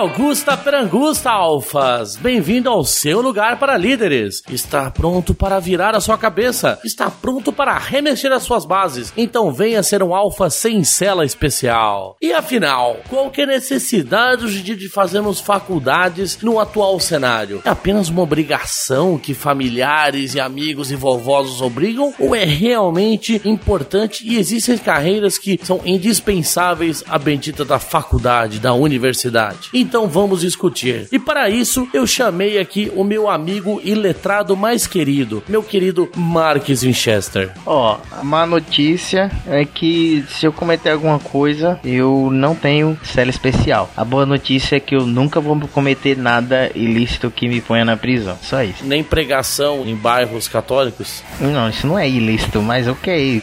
Augusta Perangusta, Alfas! Bem-vindo ao seu lugar para líderes. Está pronto para virar a sua cabeça? Está pronto para remexer as suas bases? Então venha ser um alfa sem cela especial. E afinal, qual que é a necessidade de fazermos faculdades no atual cenário? É apenas uma obrigação que familiares e amigos e vovós obrigam? Ou é realmente importante e existem carreiras que são indispensáveis à bendita da faculdade, da universidade? Então vamos discutir. E para isso eu chamei aqui o meu amigo e letrado mais querido, meu querido Marques Winchester. Ó, a má notícia é que se eu cometer alguma coisa, eu não tenho cela especial. A boa notícia é que eu nunca vou cometer nada ilícito que me ponha na prisão. Só isso. Nem pregação em bairros católicos? Não, isso não é ilícito, mas ok.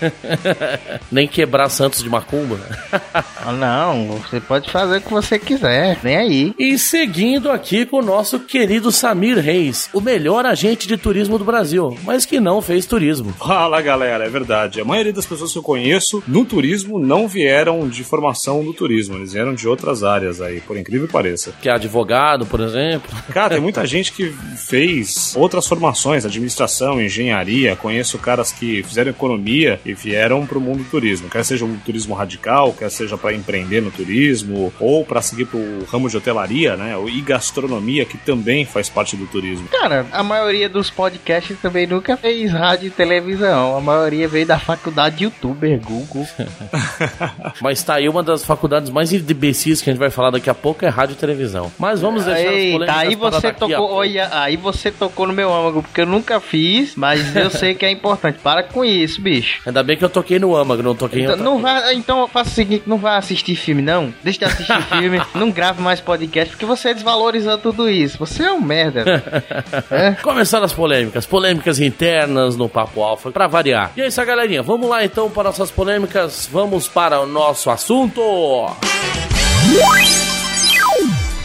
Nem quebrar santos de macumba? não, você pode fazer o que você quiser. Nem aí aí. E seguindo aqui com o nosso querido Samir Reis, o melhor agente de turismo do Brasil, mas que não fez turismo. Fala galera, é verdade. A maioria das pessoas que eu conheço no turismo não vieram de formação do turismo, eles vieram de outras áreas aí, por incrível que pareça. Que é advogado, por exemplo. Cara, tem muita gente que fez outras formações, administração, engenharia. Conheço caras que fizeram economia e vieram para o mundo do turismo. Quer seja um turismo radical, quer seja para empreender no turismo ou para seguir para o ramo de hotelaria, né? E gastronomia, que também faz parte do turismo. Cara, a maioria dos podcasts também nunca fez rádio e televisão. A maioria veio da faculdade de youtuber, Google. Mas tá aí uma das faculdades mais imbecis que a gente vai falar daqui a pouco é rádio e televisão. Mas vamos deixar Eita, aí você tocou, olha, aí você tocou no meu âmago, porque eu nunca fiz, mas eu sei que é importante. Para com isso, bicho. Ainda bem que eu toquei no âmago, não toquei então, não vá, então faça o seguinte, não vá assistir filme não. Deixa de assistir filme, não grave mais podcast porque você desvalorizou tudo isso. Você é um merda. é? Começando as polêmicas. Polêmicas internas no Papo Alfa, pra variar. E é isso, galerinha. Vamos lá então para nossas polêmicas. Vamos para o nosso assunto.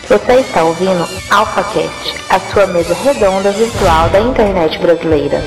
Você está ouvindo AlphaCast, a sua mesa redonda virtual da internet brasileira.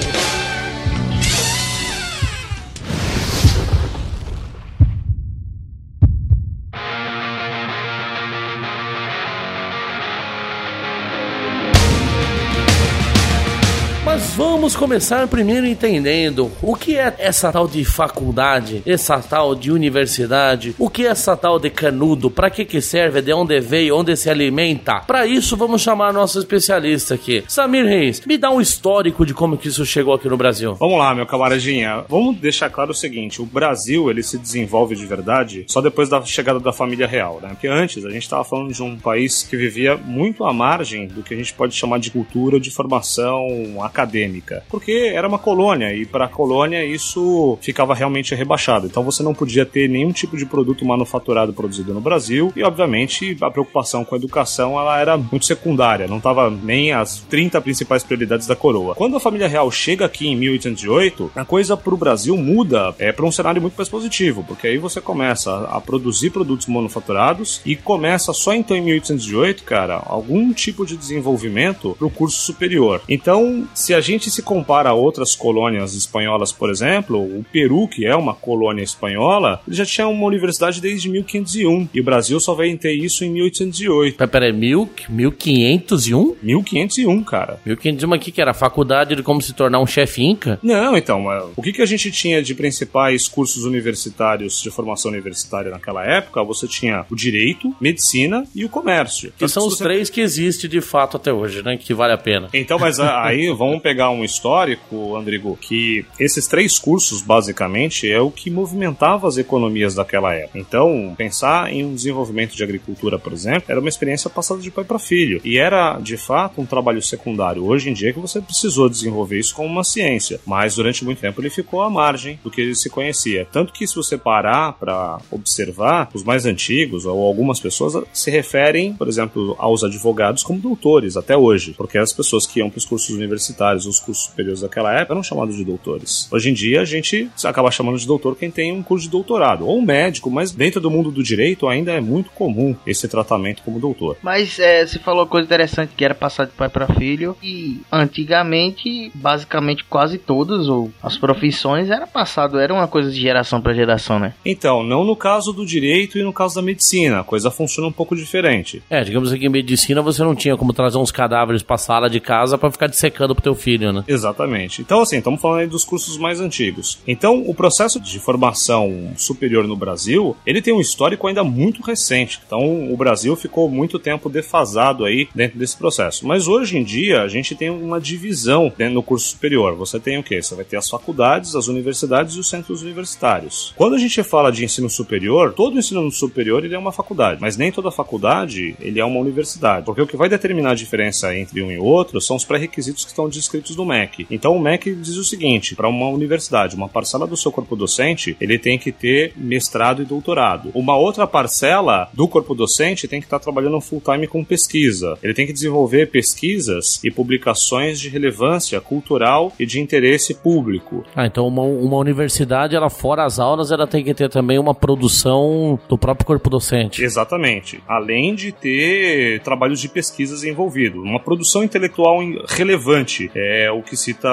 Começar primeiro entendendo o que é essa tal de faculdade, essa tal de universidade, o que é essa tal de canudo, para que que serve, de onde veio, onde se alimenta. Para isso vamos chamar nosso especialista aqui, Samir Reis. Me dá um histórico de como que isso chegou aqui no Brasil. Vamos lá, meu camaradinha. Vamos deixar claro o seguinte, o Brasil, ele se desenvolve de verdade só depois da chegada da família real, né? Porque antes a gente estava falando de um país que vivia muito à margem do que a gente pode chamar de cultura de formação acadêmica porque era uma colônia e para a colônia isso ficava realmente rebaixado. Então você não podia ter nenhum tipo de produto manufaturado produzido no Brasil e, obviamente, a preocupação com a educação ela era muito secundária, não estava nem as 30 principais prioridades da coroa. Quando a família real chega aqui em 1808, a coisa para o Brasil muda é para um cenário muito mais positivo, porque aí você começa a produzir produtos manufaturados e começa só então em 1808, cara, algum tipo de desenvolvimento para o curso superior. Então, se a gente se compara a outras colônias espanholas, por exemplo, o Peru, que é uma colônia espanhola, ele já tinha uma universidade desde 1501 e o Brasil só veio ter isso em 1808. Pera, pera mil, 1501? 1501, cara. 1501 aqui que era a faculdade de como se tornar um chefe inca? Não, então, o que, que a gente tinha de principais cursos universitários de formação universitária naquela época? Você tinha o direito, medicina e o comércio. Que são os você... três que existem de fato até hoje, né? Que vale a pena. Então, mas aí vamos pegar um histórico, Andrigo, que esses três cursos, basicamente, é o que movimentava as economias daquela época. Então, pensar em um desenvolvimento de agricultura, por exemplo, era uma experiência passada de pai para filho. E era, de fato, um trabalho secundário. Hoje em dia que você precisou desenvolver isso como uma ciência. Mas durante muito tempo ele ficou à margem do que se conhecia. Tanto que se você parar para observar, os mais antigos, ou algumas pessoas, se referem, por exemplo, aos advogados como doutores até hoje. Porque as pessoas que iam para os cursos universitários, os cursos superiores daquela época eram chamados de doutores. Hoje em dia a gente acaba chamando de doutor quem tem um curso de doutorado, ou um médico, mas dentro do mundo do direito ainda é muito comum esse tratamento como doutor. Mas é, você falou uma coisa interessante que era passar de pai para filho e antigamente, basicamente quase todas ou as profissões era passado, era uma coisa de geração para geração, né? Então, não no caso do direito e no caso da medicina, a coisa funciona um pouco diferente. É, digamos que em medicina você não tinha como trazer uns cadáveres pra sala de casa para ficar dissecando pro teu filho, né? Exatamente. Então, assim, estamos falando aí dos cursos mais antigos. Então, o processo de formação superior no Brasil, ele tem um histórico ainda muito recente. Então, o Brasil ficou muito tempo defasado aí dentro desse processo. Mas hoje em dia, a gente tem uma divisão dentro do curso superior. Você tem o quê? Você vai ter as faculdades, as universidades e os centros universitários. Quando a gente fala de ensino superior, todo ensino superior ele é uma faculdade, mas nem toda faculdade ele é uma universidade. Porque o que vai determinar a diferença entre um e outro são os pré-requisitos que estão descritos no MEC. Então, o MEC diz o seguinte: para uma universidade, uma parcela do seu corpo docente, ele tem que ter mestrado e doutorado. Uma outra parcela do corpo docente tem que estar trabalhando full time com pesquisa. Ele tem que desenvolver pesquisas e publicações de relevância cultural e de interesse público. Ah, então uma, uma universidade, ela fora as aulas, ela tem que ter também uma produção do próprio corpo docente. Exatamente. Além de ter trabalhos de pesquisas envolvidos. Uma produção intelectual relevante é o que cita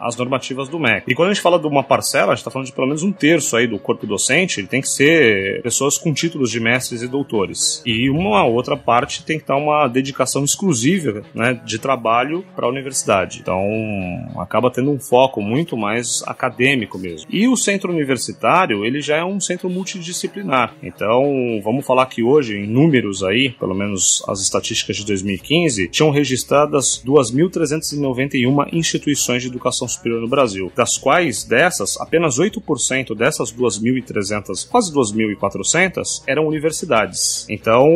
as normativas do MEC. E quando a gente fala de uma parcela, a gente está falando de pelo menos um terço aí do corpo docente, ele tem que ser pessoas com títulos de mestres e doutores. E uma outra parte tem que estar uma dedicação exclusiva né, de trabalho para a universidade. Então, acaba tendo um foco muito mais acadêmico mesmo. E o centro universitário, ele já é um centro multidisciplinar. Então, vamos falar que hoje, em números aí, pelo menos as estatísticas de 2015, tinham registradas 2.391 instituições de educação superior no Brasil, das quais dessas, apenas 8% dessas 2.300, quase 2.400, eram universidades. Então,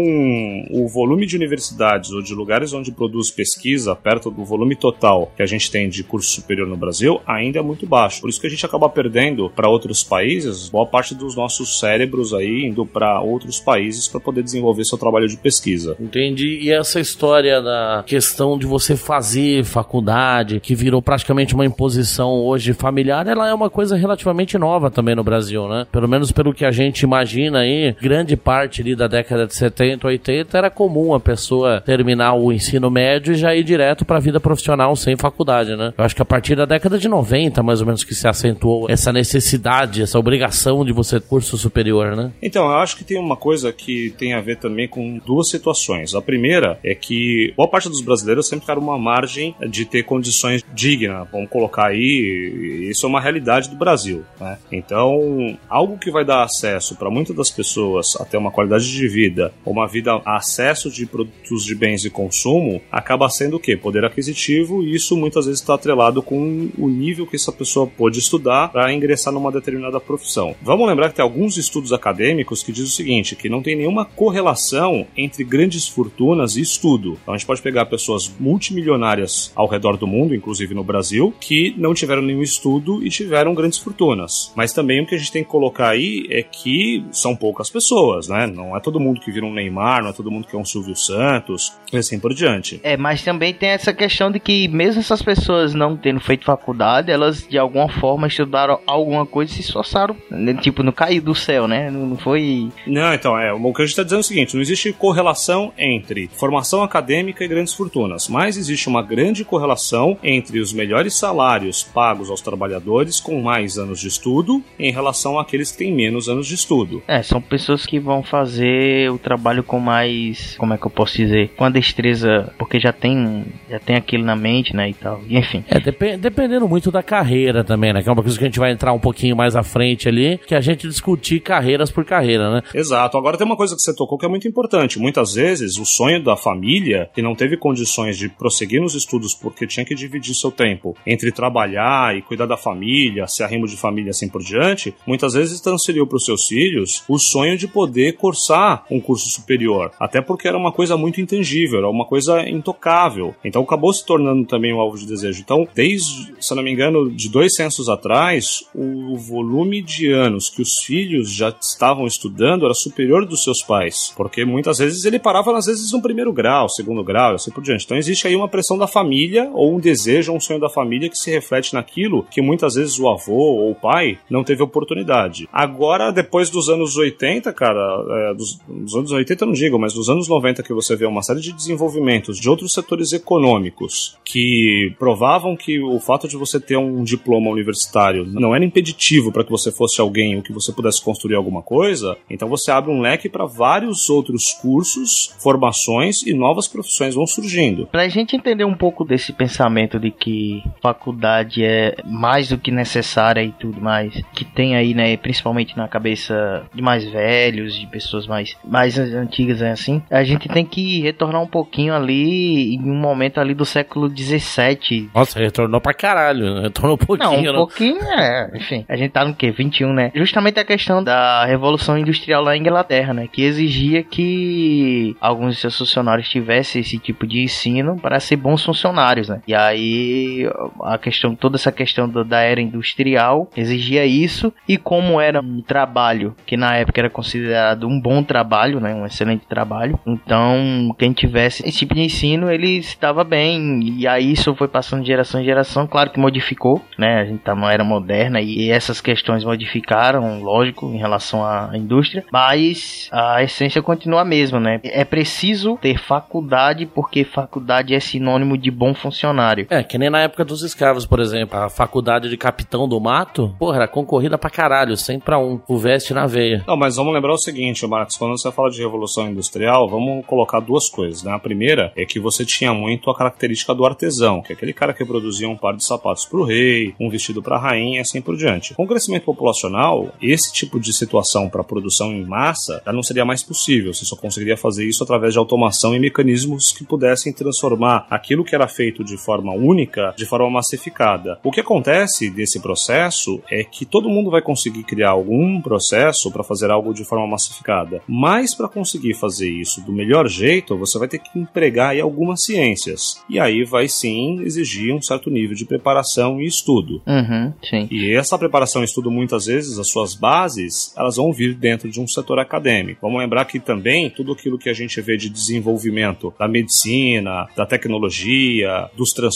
o volume de universidades ou de lugares onde produz pesquisa, perto do volume total que a gente tem de curso superior no Brasil, ainda é muito baixo. Por isso que a gente acaba perdendo para outros países boa parte dos nossos cérebros aí indo para outros países para poder desenvolver seu trabalho de pesquisa. Entendi. E essa história da questão de você fazer faculdade, que virou praticamente uma imposição hoje familiar, ela é uma coisa relativamente nova também no Brasil, né? Pelo menos pelo que a gente imagina aí, grande parte ali da década de 70, 80 era comum a pessoa terminar o ensino médio e já ir direto para a vida profissional sem faculdade, né? Eu acho que a partir da década de 90, mais ou menos, que se acentuou essa necessidade, essa obrigação de você curso superior, né? Então, eu acho que tem uma coisa que tem a ver também com duas situações. A primeira é que boa parte dos brasileiros sempre ficaram uma margem de ter condições dignas, vamos colocar aí, isso é uma realidade do Brasil, né? Então, algo que vai dar acesso para muitas das pessoas a ter uma qualidade de vida, uma vida acesso de produtos de bens e consumo, acaba sendo o quê? Poder aquisitivo, e isso muitas vezes está atrelado com o nível que essa pessoa pôde estudar para ingressar numa determinada profissão. Vamos lembrar que tem alguns estudos acadêmicos que dizem o seguinte, que não tem nenhuma correlação entre grandes fortunas e estudo. Então a gente pode pegar pessoas multimilionárias ao redor do mundo, inclusive no Brasil, que não tiveram nenhum estudo e tiveram grandes fortunas. Mas também o que a gente tem que colocar aí é que são poucas pessoas, né? Não é todo mundo que vira um Neymar, não é todo mundo que é um Silvio Santos, e assim por diante. É, mas também tem essa questão de que mesmo essas pessoas não tendo feito faculdade, elas de alguma forma estudaram alguma coisa e se esforçaram, né? tipo, não caiu do céu, né? Não foi... Não, então, é, o que a gente está dizendo é o seguinte, não existe correlação entre formação acadêmica e grandes fortunas, mas existe uma grande correlação entre os melhores salários pagos aos trabalhadores com mais anos de estudo em relação àqueles que têm menos anos de estudo. É, são pessoas que vão fazer o trabalho com mais, como é que eu posso dizer, com a destreza, porque já tem, já tem aquilo na mente, né, e tal. E, enfim. É, dep dependendo muito da carreira também, né, que é uma coisa que a gente vai entrar um pouquinho mais à frente ali, que a gente discutir carreiras por carreira, né? Exato. Agora tem uma coisa que você tocou que é muito importante. Muitas vezes o sonho da família, que não teve condições de prosseguir nos estudos porque tinha que dividir seu tempo entre trabalhar e cuidar da família, ser arrimo de família assim por diante, muitas vezes transferiu para os seus filhos o sonho de poder cursar um curso superior. Até porque era uma coisa muito intangível, era uma coisa intocável. Então acabou se tornando também um alvo de desejo. Então, desde, se não me engano, de dois censos atrás, o volume de anos que os filhos já estavam estudando era superior dos seus pais. Porque muitas vezes ele parava, às vezes, no primeiro grau, segundo grau, assim por diante. Então existe aí uma pressão da família ou um desejo, um sonho da família que se reflete naquilo que muitas vezes o avô ou o pai não teve oportunidade. Agora, depois dos anos 80, cara, é, dos, dos anos 80 eu não digo, mas dos anos 90 que você vê uma série de desenvolvimentos de outros setores econômicos que provavam que o fato de você ter um diploma universitário não era impeditivo para que você fosse alguém ou que você pudesse construir alguma coisa, então você abre um leque para vários outros cursos, formações e novas profissões vão surgindo. Pra gente entender um pouco desse pensamento de que faculdade é mais do que necessária e tudo mais, que tem aí, né, principalmente na cabeça de mais velhos, de pessoas mais, mais antigas, né, assim, a gente tem que retornar um pouquinho ali em um momento ali do século 17. Nossa, retornou pra caralho, retornou um pouquinho. Não, um né? pouquinho, é, enfim, a gente tá no que? 21, né? Justamente a questão da Revolução Industrial lá em Inglaterra, né, que exigia que alguns de seus funcionários tivessem esse tipo de ensino para ser bons funcionários, né? E aí a questão, toda essa questão do, da era industrial exigia isso e como era um trabalho que na época era considerado um bom trabalho, né? Um excelente trabalho. Então quem tivesse esse tipo de ensino ele estava bem e aí isso foi passando de geração em geração. Claro que modificou, né? A gente tá numa era moderna e essas questões modificaram, lógico, em relação à indústria, mas a essência continua a mesma, né? É preciso ter faculdade porque faculdade é sinônimo de bom funcionário. É, que nem na época dos escravos, por exemplo. A faculdade de capitão do mato, porra, era concorrida pra caralho, 100 pra 1. O veste na veia. Não, mas vamos lembrar o seguinte, Marcos, quando você fala de revolução industrial, vamos colocar duas coisas, né? A primeira é que você tinha muito a característica do artesão, que é aquele cara que produzia um par de sapatos pro rei, um vestido pra rainha e assim por diante. Com o crescimento populacional, esse tipo de situação para produção em massa já não seria mais possível. Você só conseguiria fazer isso através de automação e mecanismos que pudessem transformar aquilo que era feito de forma única de forma massificada. O que acontece desse processo é que todo mundo vai conseguir criar algum processo para fazer algo de forma massificada, mas para conseguir fazer isso do melhor jeito, você vai ter que empregar aí algumas ciências. E aí vai sim exigir um certo nível de preparação e estudo. Uhum. E essa preparação e estudo, muitas vezes, as suas bases, elas vão vir dentro de um setor acadêmico. Vamos lembrar que também tudo aquilo que a gente vê de desenvolvimento da medicina, da tecnologia, dos transportes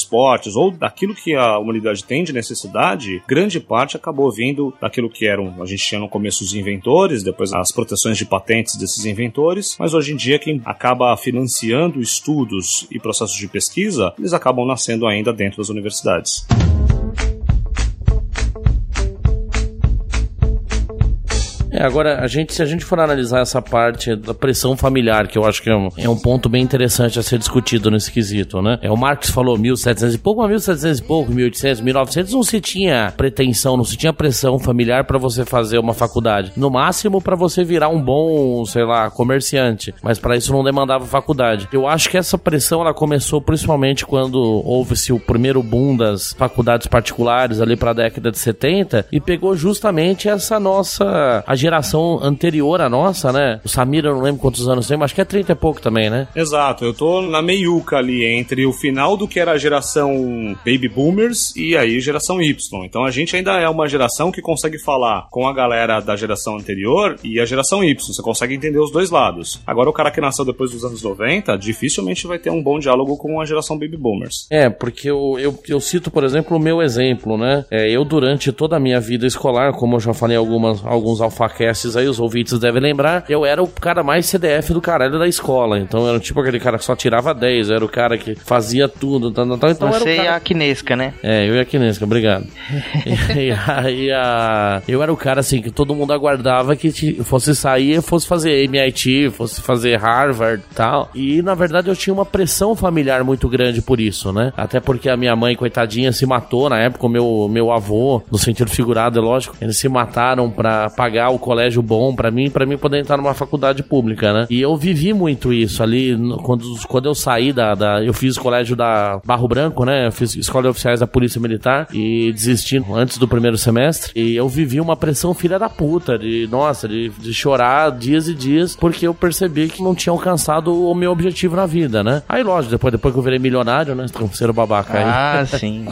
ou daquilo que a humanidade tem de necessidade, grande parte acabou vindo daquilo que eram, a gente tinha no começo os inventores, depois as proteções de patentes desses inventores, mas hoje em dia quem acaba financiando estudos e processos de pesquisa, eles acabam nascendo ainda dentro das universidades. É, agora, a gente, se a gente for analisar essa parte da pressão familiar, que eu acho que é um, é um ponto bem interessante a ser discutido nesse quesito, né? É, o Marx falou 1700 e pouco, mas 1700 e pouco, 1800, 1900 não se tinha pretensão, não se tinha pressão familiar para você fazer uma faculdade. No máximo para você virar um bom, sei lá, comerciante, mas para isso não demandava faculdade. Eu acho que essa pressão ela começou principalmente quando houve-se o primeiro boom das faculdades particulares ali para a década de 70 e pegou justamente essa nossa geração anterior à nossa, né? O Samir, eu não lembro quantos anos tem, mas acho que é 30 e pouco também, né? Exato, eu tô na meiuca ali entre o final do que era a geração Baby Boomers e aí geração Y. Então a gente ainda é uma geração que consegue falar com a galera da geração anterior e a geração Y. Você consegue entender os dois lados. Agora o cara que nasceu depois dos anos 90 dificilmente vai ter um bom diálogo com a geração Baby Boomers. É, porque eu, eu, eu cito, por exemplo, o meu exemplo, né? É, eu, durante toda a minha vida escolar, como eu já falei algumas, alguns alfa podcasts aí, os ouvintes devem lembrar, eu era o cara mais CDF do caralho da escola. Então eu era tipo aquele cara que só tirava 10, eu era o cara que fazia tudo. Tal, tal, então Você era o cara... e a Kinesca, né? É, eu e a Kinesca, obrigado. e, aí a... eu era o cara assim que todo mundo aguardava que fosse sair, fosse fazer MIT, fosse fazer Harvard e tal. E na verdade eu tinha uma pressão familiar muito grande por isso, né? Até porque a minha mãe, coitadinha, se matou na época, o meu, meu avô, no sentido figurado, é lógico, eles se mataram para pagar o colégio bom para mim, para mim poder entrar numa faculdade pública, né? E eu vivi muito isso ali quando, quando eu saí da, da eu fiz colégio da Barro Branco, né? Eu fiz escola de oficiais da Polícia Militar e desisti antes do primeiro semestre. E eu vivi uma pressão filha da puta, de nossa, de, de chorar dias e dias, porque eu percebi que não tinha alcançado o meu objetivo na vida, né? Aí, lógico, depois, depois que eu virei milionário, né? Ser babaca aí. Ah, sim.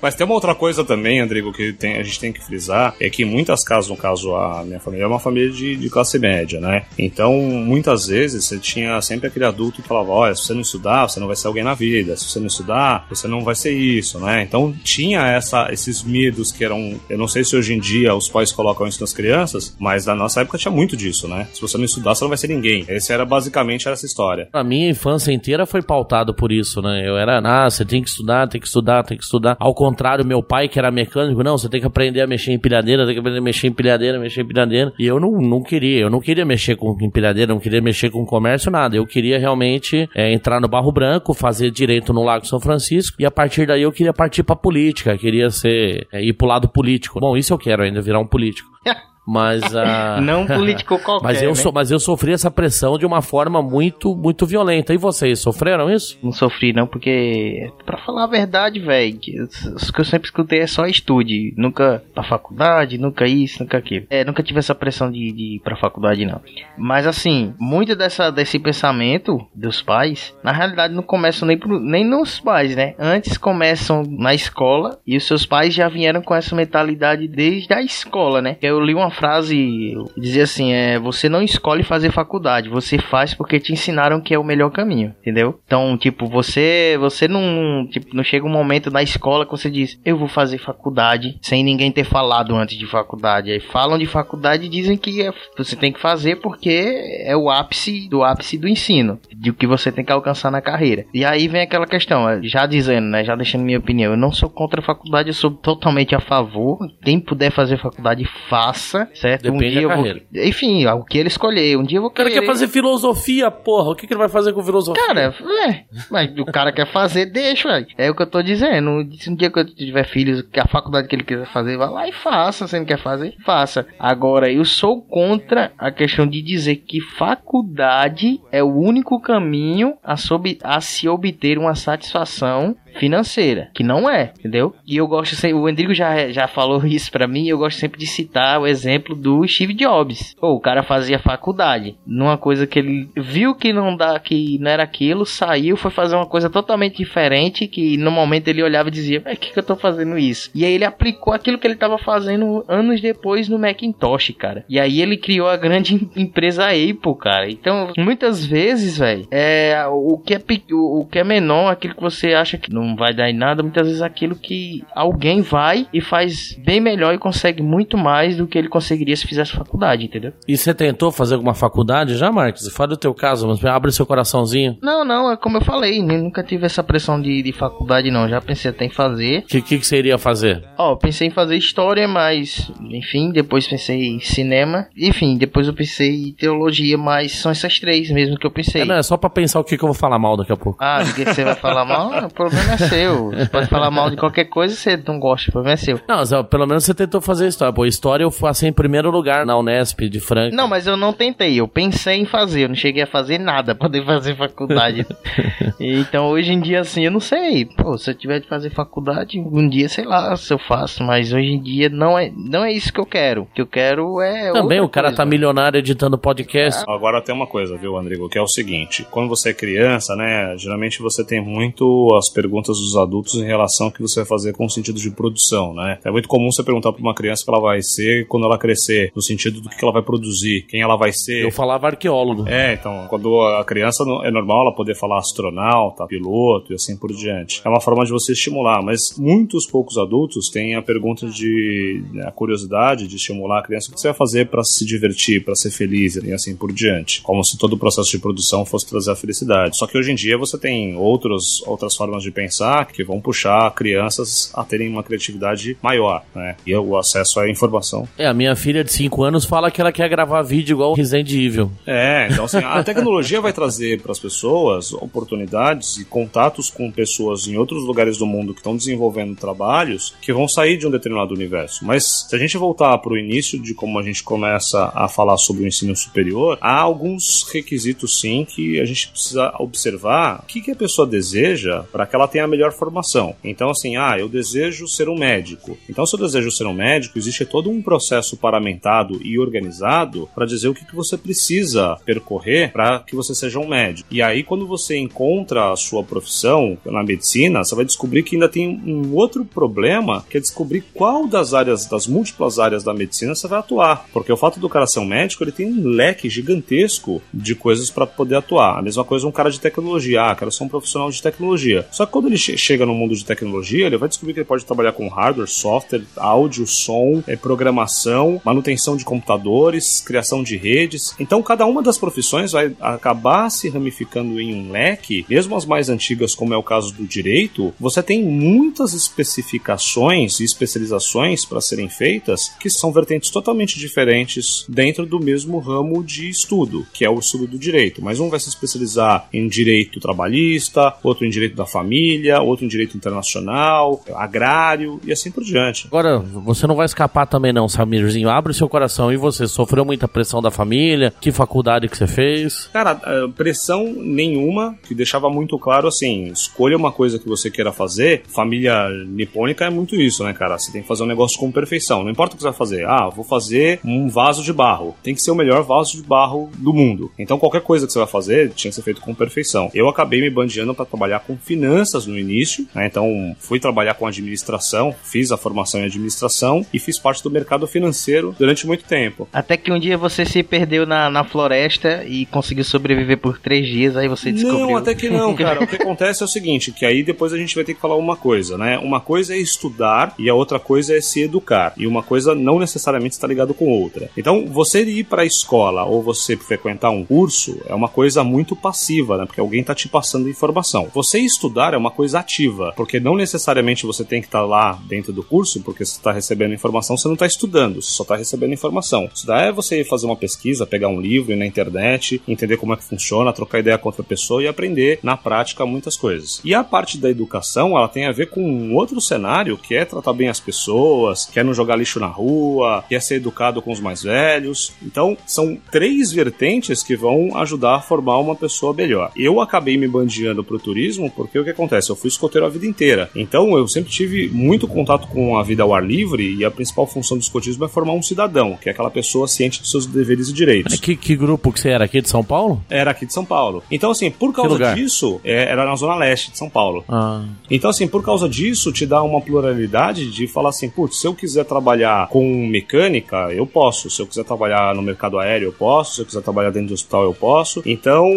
Mas tem uma outra coisa também, Andrigo, que tem, a gente tem que frisar, é que em muitas casas, no caso a minha família é uma família de, de classe média, né? Então, muitas vezes, você tinha sempre aquele adulto que falava: olha, se você não estudar, você não vai ser alguém na vida. Se você não estudar, você não vai ser isso, né? Então, tinha essa, esses medos que eram. Eu não sei se hoje em dia os pais colocam isso nas crianças, mas na nossa época tinha muito disso, né? Se você não estudar, você não vai ser ninguém. Esse era basicamente essa história. A minha infância inteira foi pautado por isso, né? Eu era, ah, você tem que estudar, tem que estudar, tem que estudar. Ao contrário, meu pai, que era mecânico, não, você tem que aprender a mexer em empilhadeira, tem que aprender a mexer em empilhadeira, mexer em empilhadeira. E eu não, não queria, eu não queria mexer com empilhadeira, não queria mexer com comércio, nada. Eu queria realmente é, entrar no Barro Branco, fazer direito no Lago São Francisco, e a partir daí eu queria partir pra política, queria ser, é, ir pro lado político. Bom, isso eu quero ainda, virar um político. Mas uh... não político qualquer. mas eu né? so, mas eu sofri essa pressão de uma forma muito muito violenta. E vocês sofreram isso? Não sofri não, porque para falar a verdade, velho, o que eu sempre escutei é só estude, nunca pra faculdade, nunca isso, nunca aquilo. É, nunca tive essa pressão de, de ir pra faculdade não. Mas assim, muito dessa desse pensamento dos pais, na realidade não começam nem pro, nem nos pais, né? Antes começam na escola e os seus pais já vieram com essa mentalidade desde a escola, né? Eu li uma frase dizia assim: é você não escolhe fazer faculdade, você faz porque te ensinaram que é o melhor caminho, entendeu? Então, tipo, você você não, tipo, não chega um momento na escola que você diz: "Eu vou fazer faculdade", sem ninguém ter falado antes de faculdade. Aí falam de faculdade e dizem que é, você tem que fazer porque é o ápice do ápice do ensino, de o que você tem que alcançar na carreira. E aí vem aquela questão, já dizendo, né, já deixando minha opinião, eu não sou contra a faculdade, eu sou totalmente a favor. Quem puder fazer faculdade, faça certo? Depende um dia da eu vou, carreira. enfim, o que ele escolher. Um dia eu vou O cara querer. quer fazer filosofia, porra. O que, que ele vai fazer com filosofia? Cara, é, mas o cara quer fazer, deixa, velho. É o que eu tô dizendo. Se um dia que eu tiver filhos, que a faculdade que ele quiser fazer, vai lá e faça. Se ele quer fazer, faça. Agora, eu sou contra a questão de dizer que faculdade é o único caminho a, sob, a se obter uma satisfação financeira, que não é, entendeu? E eu gosto sempre, o Endrigo já, já falou isso pra mim, eu gosto sempre de citar o exemplo do Steve Jobs. Pô, o cara fazia faculdade, numa coisa que ele viu que não dá, que não era aquilo, saiu, foi fazer uma coisa totalmente diferente, que no momento ele olhava e dizia, mas que que eu tô fazendo isso? E aí ele aplicou aquilo que ele tava fazendo anos depois no Macintosh, cara. E aí ele criou a grande em- empresa Apple, cara. Então, muitas vezes, velho, é o que é o, o que é menor, aquilo que você acha que não vai dar em nada, muitas vezes aquilo que alguém vai e faz bem melhor e consegue muito mais do que ele conseguiria se fizesse faculdade, entendeu? E você tentou fazer alguma faculdade já, Marcos? Fala do teu caso, mas abre seu coraçãozinho. Não, não, é como eu falei, nunca tive essa pressão de, de faculdade, não. Já pensei até em fazer. O que, que, que você iria fazer? Ó, pensei em fazer história, mas enfim, depois pensei em cinema. Enfim, depois eu pensei em teologia, mas são essas três mesmo que eu pensei. É, não, é só pra pensar o que, que eu vou falar mal daqui a pouco. Ah, de que você vai falar mal? O problema é seu. Você pode falar mal de qualquer coisa, você não gosta, o problema é seu. Não, Zé, pelo menos você tentou fazer história. Pô, história eu passei em primeiro lugar na Unesp de Franca. Não, mas eu não tentei, eu pensei em fazer, eu não cheguei a fazer nada pra poder fazer faculdade. então hoje em dia, assim, eu não sei. Pô, se eu tiver de fazer faculdade, um dia, sei lá, se eu faço, mas hoje em dia não é, não é isso que eu quero. O que eu quero é. Também outra o cara coisa. tá milionário editando podcast. Agora tem uma coisa, viu, Andrigo, que é o seguinte: quando você é criança, né, geralmente você tem muito as perguntas dos adultos em relação ao que você vai fazer com o sentido de produção, né? É muito comum você perguntar pra uma criança o que ela vai ser quando ela crescer, no sentido do que ela vai produzir, quem ela vai ser. Eu falava arqueólogo. É, então, quando a criança é normal ela poder falar astronauta, piloto e assim por diante. É uma forma de você estimular, mas muitos poucos adultos têm a pergunta de né, a curiosidade de estimular a criança o que você vai fazer para se divertir, para ser feliz e assim por diante. Como se todo o processo de produção fosse trazer a felicidade. Só que hoje em dia você tem outros, outras formas de pensar que vão puxar crianças a terem uma criatividade maior, né? E o acesso à informação É, a minha filha de 5 anos fala que ela quer gravar vídeo igual o Resident Evil. É, então assim, a tecnologia vai trazer para as pessoas oportunidades e contatos com pessoas em outros lugares do mundo que estão desenvolvendo trabalhos que vão sair de um determinado universo. Mas se a gente voltar para o início de como a gente começa a falar sobre o ensino superior, há alguns requisitos sim que a gente precisa observar o que, que a pessoa deseja para que ela tenha tem a melhor formação. Então, assim, ah, eu desejo ser um médico. Então, se eu desejo ser um médico, existe todo um processo paramentado e organizado para dizer o que, que você precisa percorrer para que você seja um médico. E aí, quando você encontra a sua profissão na medicina, você vai descobrir que ainda tem um outro problema, que é descobrir qual das áreas, das múltiplas áreas da medicina você vai atuar. Porque o fato do cara ser um médico, ele tem um leque gigantesco de coisas para poder atuar. A mesma coisa um cara de tecnologia. Ah, quero ser um profissional de tecnologia. Só que quando ele che chega no mundo de tecnologia, ele vai descobrir que ele pode trabalhar com hardware, software, áudio, som, é, programação, manutenção de computadores, criação de redes. Então, cada uma das profissões vai acabar se ramificando em um leque, mesmo as mais antigas, como é o caso do direito, você tem muitas especificações e especializações para serem feitas que são vertentes totalmente diferentes dentro do mesmo ramo de estudo, que é o estudo do direito. Mas um vai se especializar em direito trabalhista, outro em direito da família, outro em direito internacional, agrário e assim por diante. Agora, você não vai escapar também não, Samirzinho. Abre seu coração. E você, sofreu muita pressão da família? Que faculdade que você fez? Cara, eh, pressão nenhuma, que deixava muito claro assim, escolha uma coisa que você queira fazer. Família nipônica é muito isso, né, cara? Você tem que fazer um negócio com perfeição. Não importa o que você vai fazer. Ah, vou fazer um vaso de barro. Tem que ser o melhor vaso de barro do mundo. Então qualquer coisa que você vai fazer tinha que ser feito com perfeição. Eu acabei me bandeando para trabalhar com finanças no início, né? Então fui trabalhar com administração, fiz a formação em administração e fiz parte do mercado financeiro durante muito tempo. Até que um dia você se perdeu na, na floresta e conseguiu sobreviver por três dias, aí você descobriu. Não, até que não, cara. o que acontece é o seguinte, que aí depois a gente vai ter que falar uma coisa, né? Uma coisa é estudar e a outra coisa é se educar. E uma coisa não necessariamente está ligada com outra. Então, você ir para a escola ou você frequentar um curso é uma coisa muito passiva, né? Porque alguém está te passando informação. Você estudar é uma coisa ativa, porque não necessariamente você tem que estar tá lá dentro do curso, porque você está recebendo informação, você não está estudando, você só está recebendo informação. Estudar é você fazer uma pesquisa, pegar um livro na internet, entender como é que funciona, trocar ideia com outra pessoa e aprender na prática muitas coisas. E a parte da educação, ela tem a ver com um outro cenário, que é tratar bem as pessoas, que é não jogar lixo na rua, que é ser educado com os mais velhos. Então, são três vertentes que vão ajudar a formar uma pessoa melhor. Eu acabei me bandeando pro turismo porque o que acontece? Eu fui escoteiro a vida inteira. Então, eu sempre tive muito contato com a vida ao ar livre e a principal função do escotismo é formar um cidadão, que é aquela pessoa ciente dos seus deveres e direitos. Que, que grupo que você era aqui de São Paulo? Era aqui de São Paulo. Então, assim, por causa disso, é, era na zona leste de São Paulo. Ah. Então, assim, por causa disso, te dá uma pluralidade de falar assim, putz, se eu quiser trabalhar com mecânica, eu posso. Se eu quiser trabalhar no mercado aéreo, eu posso. Se eu quiser trabalhar dentro do hospital, eu posso. Então,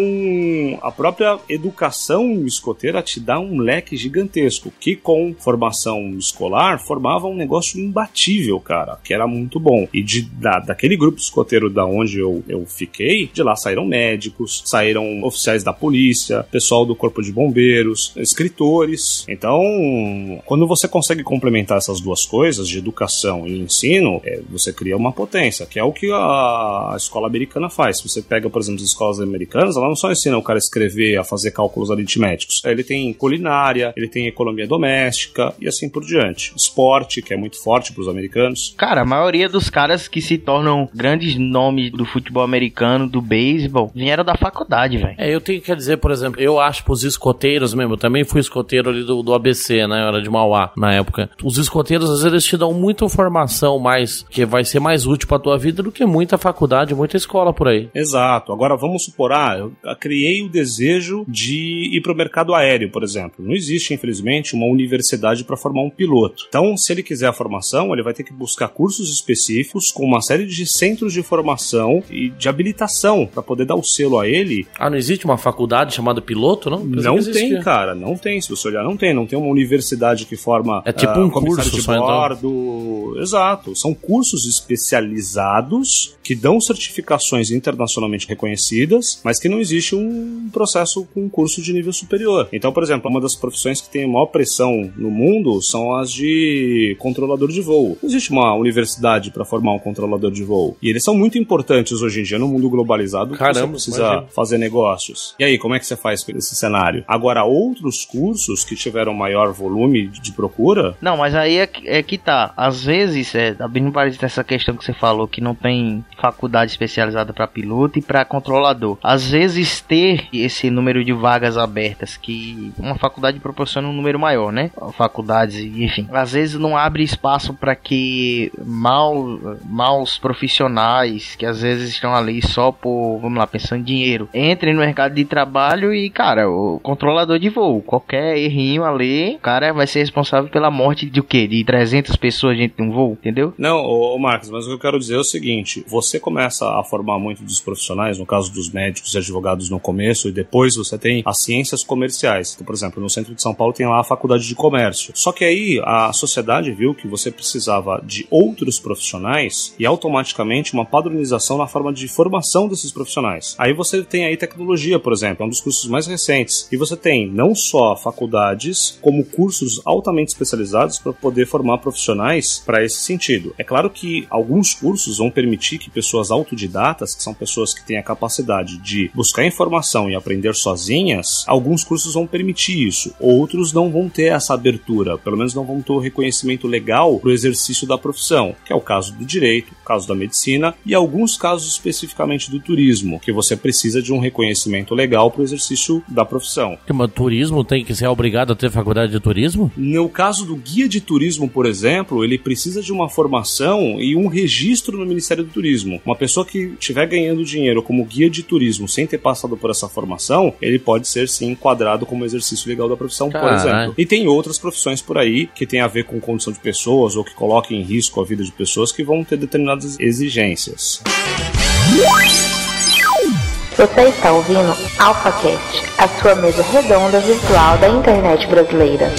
a própria educação escoteira te dá um leque gigantesco, que com formação escolar formava um negócio imbatível, cara, que era muito bom. E de, da, daquele grupo escoteiro da onde eu, eu fiquei, de lá saíram médicos, saíram oficiais da polícia, pessoal do corpo de bombeiros, escritores. Então, quando você consegue complementar essas duas coisas, de educação e ensino, é, você cria uma potência, que é o que a, escola americana faz. Se você pega, por exemplo, as escolas americanas, ela não só ensina o cara a escrever, a fazer cálculos aritméticos. Ele tem culinária, ele tem economia doméstica e assim por diante. Esporte, que é muito forte para os americanos. Cara, a maioria dos caras que se tornam grandes nomes do futebol americano, do beisebol, vieram da faculdade, velho. É, eu tenho que dizer, por exemplo, eu acho pros escoteiros mesmo, eu também fui escoteiro ali do, do ABC, né? Eu era de Mauá na época. Os escoteiros, às vezes, eles te dão muita informação mais, que vai ser mais útil pra tua vida do que muita faculdade, muita escola por aí. Exato. Agora, vamos supor, ah, eu criei o desejo de ir pro mercado aéreo, por exemplo. Não existe, infelizmente, uma universidade para formar um piloto. Então, se ele quiser a formação, ele vai ter que buscar cursos específicos com uma série de centros de formação e de habilitação para poder dar o selo a ele. Ah, não existe uma faculdade chamada piloto, não? Não tem, cara, não tem. Se você olhar, não tem. Não tem uma universidade que forma é tipo uh, um curso de bordo. Então. Exato. São cursos especializados que dão certificações internacionalmente reconhecidas, mas que não existe um processo com um curso de nível superior. Então, por exemplo, uma das profissões que tem maior pressão no mundo são as de controlador de voo. Não existe uma universidade para formar um controlador de voo. E eles são muito importantes hoje em dia no mundo globalizado. Caramba, você precisa imagina. fazer negócios. E aí, como é que você faz esse cenário? Agora, outros cursos que tiveram maior volume de procura. Não, mas aí é, é que tá. Às vezes, é, abrindo parede dessa questão que você falou, que não tem faculdade especializada para piloto e para controlador. Às vezes ter esse número de vagas abertas que uma faculdade faculdade proporciona um número maior, né? Faculdades, enfim. Às vezes não abre espaço para que mal, maus profissionais, que às vezes estão ali só por, vamos lá, pensando em dinheiro, entrem no mercado de trabalho e, cara, o controlador de voo, qualquer errinho ali, o cara vai ser responsável pela morte de o quê? De 300 pessoas dentro de um voo, entendeu? Não, ô, ô Marcos, mas o que eu quero dizer é o seguinte: você começa a formar muito dos profissionais, no caso dos médicos e advogados no começo, e depois você tem as ciências comerciais. Então, por exemplo, no centro de São Paulo tem lá a faculdade de comércio. Só que aí a sociedade viu que você precisava de outros profissionais e automaticamente uma padronização na forma de formação desses profissionais. Aí você tem aí tecnologia, por exemplo, é um dos cursos mais recentes. E você tem não só faculdades, como cursos altamente especializados para poder formar profissionais para esse sentido. É claro que alguns cursos vão permitir que pessoas autodidatas, que são pessoas que têm a capacidade de buscar informação e aprender sozinhas, alguns cursos vão permitir isso. Outros não vão ter essa abertura, pelo menos não vão ter o reconhecimento legal para o exercício da profissão, que é o caso do direito, o caso da medicina e alguns casos especificamente do turismo, que você precisa de um reconhecimento legal para o exercício da profissão. Mas turismo tem que ser obrigado a ter faculdade de turismo? No caso do guia de turismo, por exemplo, ele precisa de uma formação e um registro no Ministério do Turismo. Uma pessoa que estiver ganhando dinheiro como guia de turismo sem ter passado por essa formação, ele pode ser sim enquadrado como exercício legal da profissão, por exemplo. E tem outras profissões por aí que tem a ver com condição de pessoas ou que coloquem em risco a vida de pessoas que vão ter determinadas exigências. Você está ouvindo AlphaCast, a sua mesa redonda virtual da internet brasileira.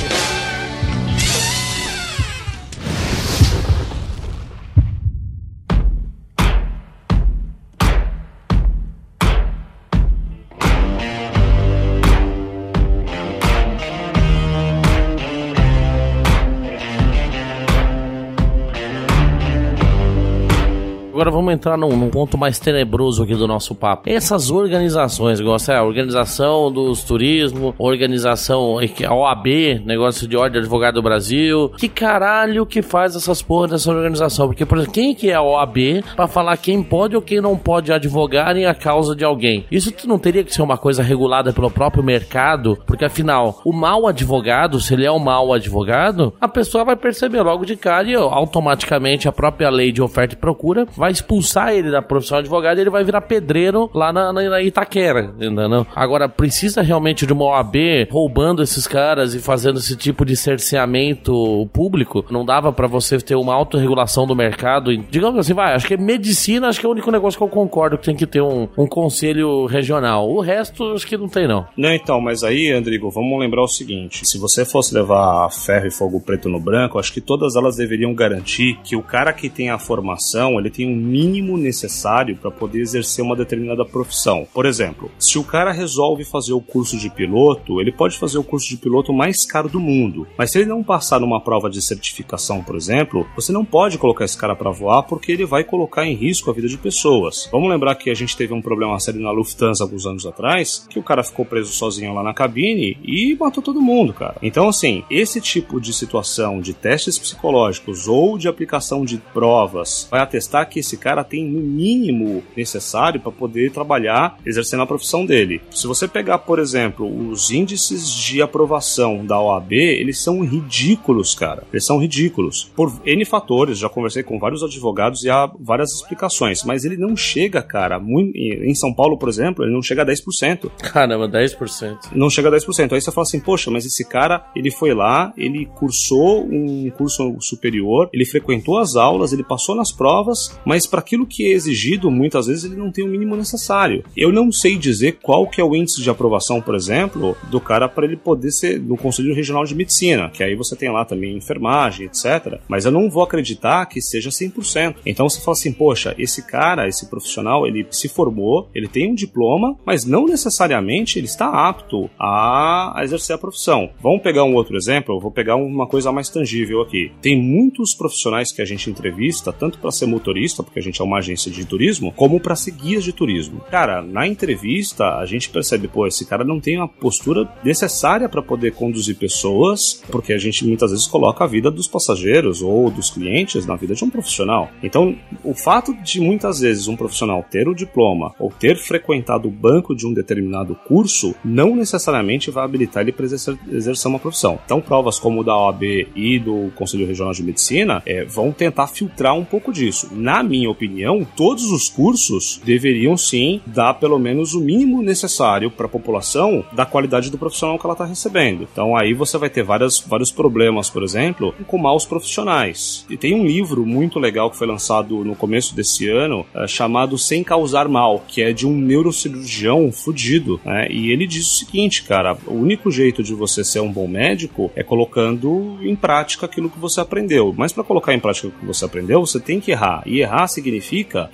Vamos entrar num, num ponto mais tenebroso aqui do nosso papo. Essas organizações, igual a organização dos turismo, organização a OAB, negócio de ordem de advogado do Brasil. Que caralho que faz essas porras dessa organização? Porque, por exemplo, quem que é a OAB para falar quem pode ou quem não pode advogar em a causa de alguém? Isso não teria que ser uma coisa regulada pelo próprio mercado, porque afinal, o mau advogado, se ele é um mau advogado, a pessoa vai perceber logo de cara e automaticamente a própria lei de oferta e procura vai expulsar ele da profissão de advogado ele vai virar pedreiro lá na, na, na Itaquera, entendeu? Agora, precisa realmente de uma OAB roubando esses caras e fazendo esse tipo de cerceamento público? Não dava para você ter uma autorregulação do mercado? Digamos assim, vai, acho que medicina, acho que é o único negócio que eu concordo que tem que ter um, um conselho regional. O resto, acho que não tem, não. Não, então, mas aí, Andrigo, vamos lembrar o seguinte: se você fosse levar ferro e fogo preto no branco, acho que todas elas deveriam garantir que o cara que tem a formação, ele tem um mínimo necessário para poder exercer uma determinada profissão. Por exemplo, se o cara resolve fazer o curso de piloto, ele pode fazer o curso de piloto mais caro do mundo, mas se ele não passar numa prova de certificação, por exemplo, você não pode colocar esse cara para voar porque ele vai colocar em risco a vida de pessoas. Vamos lembrar que a gente teve um problema sério na Lufthansa alguns anos atrás, que o cara ficou preso sozinho lá na cabine e matou todo mundo, cara. Então, assim, esse tipo de situação de testes psicológicos ou de aplicação de provas vai atestar que esse cara tem no mínimo necessário para poder trabalhar exercendo a profissão dele. Se você pegar, por exemplo, os índices de aprovação da OAB, eles são ridículos, cara. Eles são ridículos. Por N fatores, já conversei com vários advogados e há várias explicações, mas ele não chega, cara, muito, em São Paulo, por exemplo, ele não chega a 10%. Caramba, 10%. Não chega a 10%. Aí você fala assim, poxa, mas esse cara, ele foi lá, ele cursou um curso superior, ele frequentou as aulas, ele passou nas provas, mas mas para aquilo que é exigido, muitas vezes ele não tem o mínimo necessário. Eu não sei dizer qual que é o índice de aprovação, por exemplo, do cara para ele poder ser no Conselho Regional de Medicina, que aí você tem lá também enfermagem, etc. Mas eu não vou acreditar que seja 100%. Então você fala assim, poxa, esse cara, esse profissional, ele se formou, ele tem um diploma, mas não necessariamente ele está apto a, exercer a profissão. Vamos pegar um outro exemplo, eu vou pegar uma coisa mais tangível aqui. Tem muitos profissionais que a gente entrevista, tanto para ser motorista, porque a gente é uma agência de turismo, como para ser guias de turismo. Cara, na entrevista a gente percebe, pô, esse cara não tem a postura necessária para poder conduzir pessoas, porque a gente muitas vezes coloca a vida dos passageiros ou dos clientes na vida de um profissional. Então, o fato de muitas vezes um profissional ter o diploma ou ter frequentado o banco de um determinado curso não necessariamente vai habilitar ele para exercer, uma profissão. Então, provas como o da OAB e do Conselho Regional de Medicina é, vão tentar filtrar um pouco disso. Na minha opinião, todos os cursos deveriam sim dar pelo menos o mínimo necessário para a população da qualidade do profissional que ela está recebendo. Então, aí você vai ter várias, vários problemas, por exemplo, com maus profissionais. E tem um livro muito legal que foi lançado no começo desse ano, é, chamado Sem Causar Mal, que é de um neurocirurgião fudido, né? E ele diz o seguinte, cara, o único jeito de você ser um bom médico é colocando em prática aquilo que você aprendeu. Mas para colocar em prática o que você aprendeu, você tem que errar. E errar significa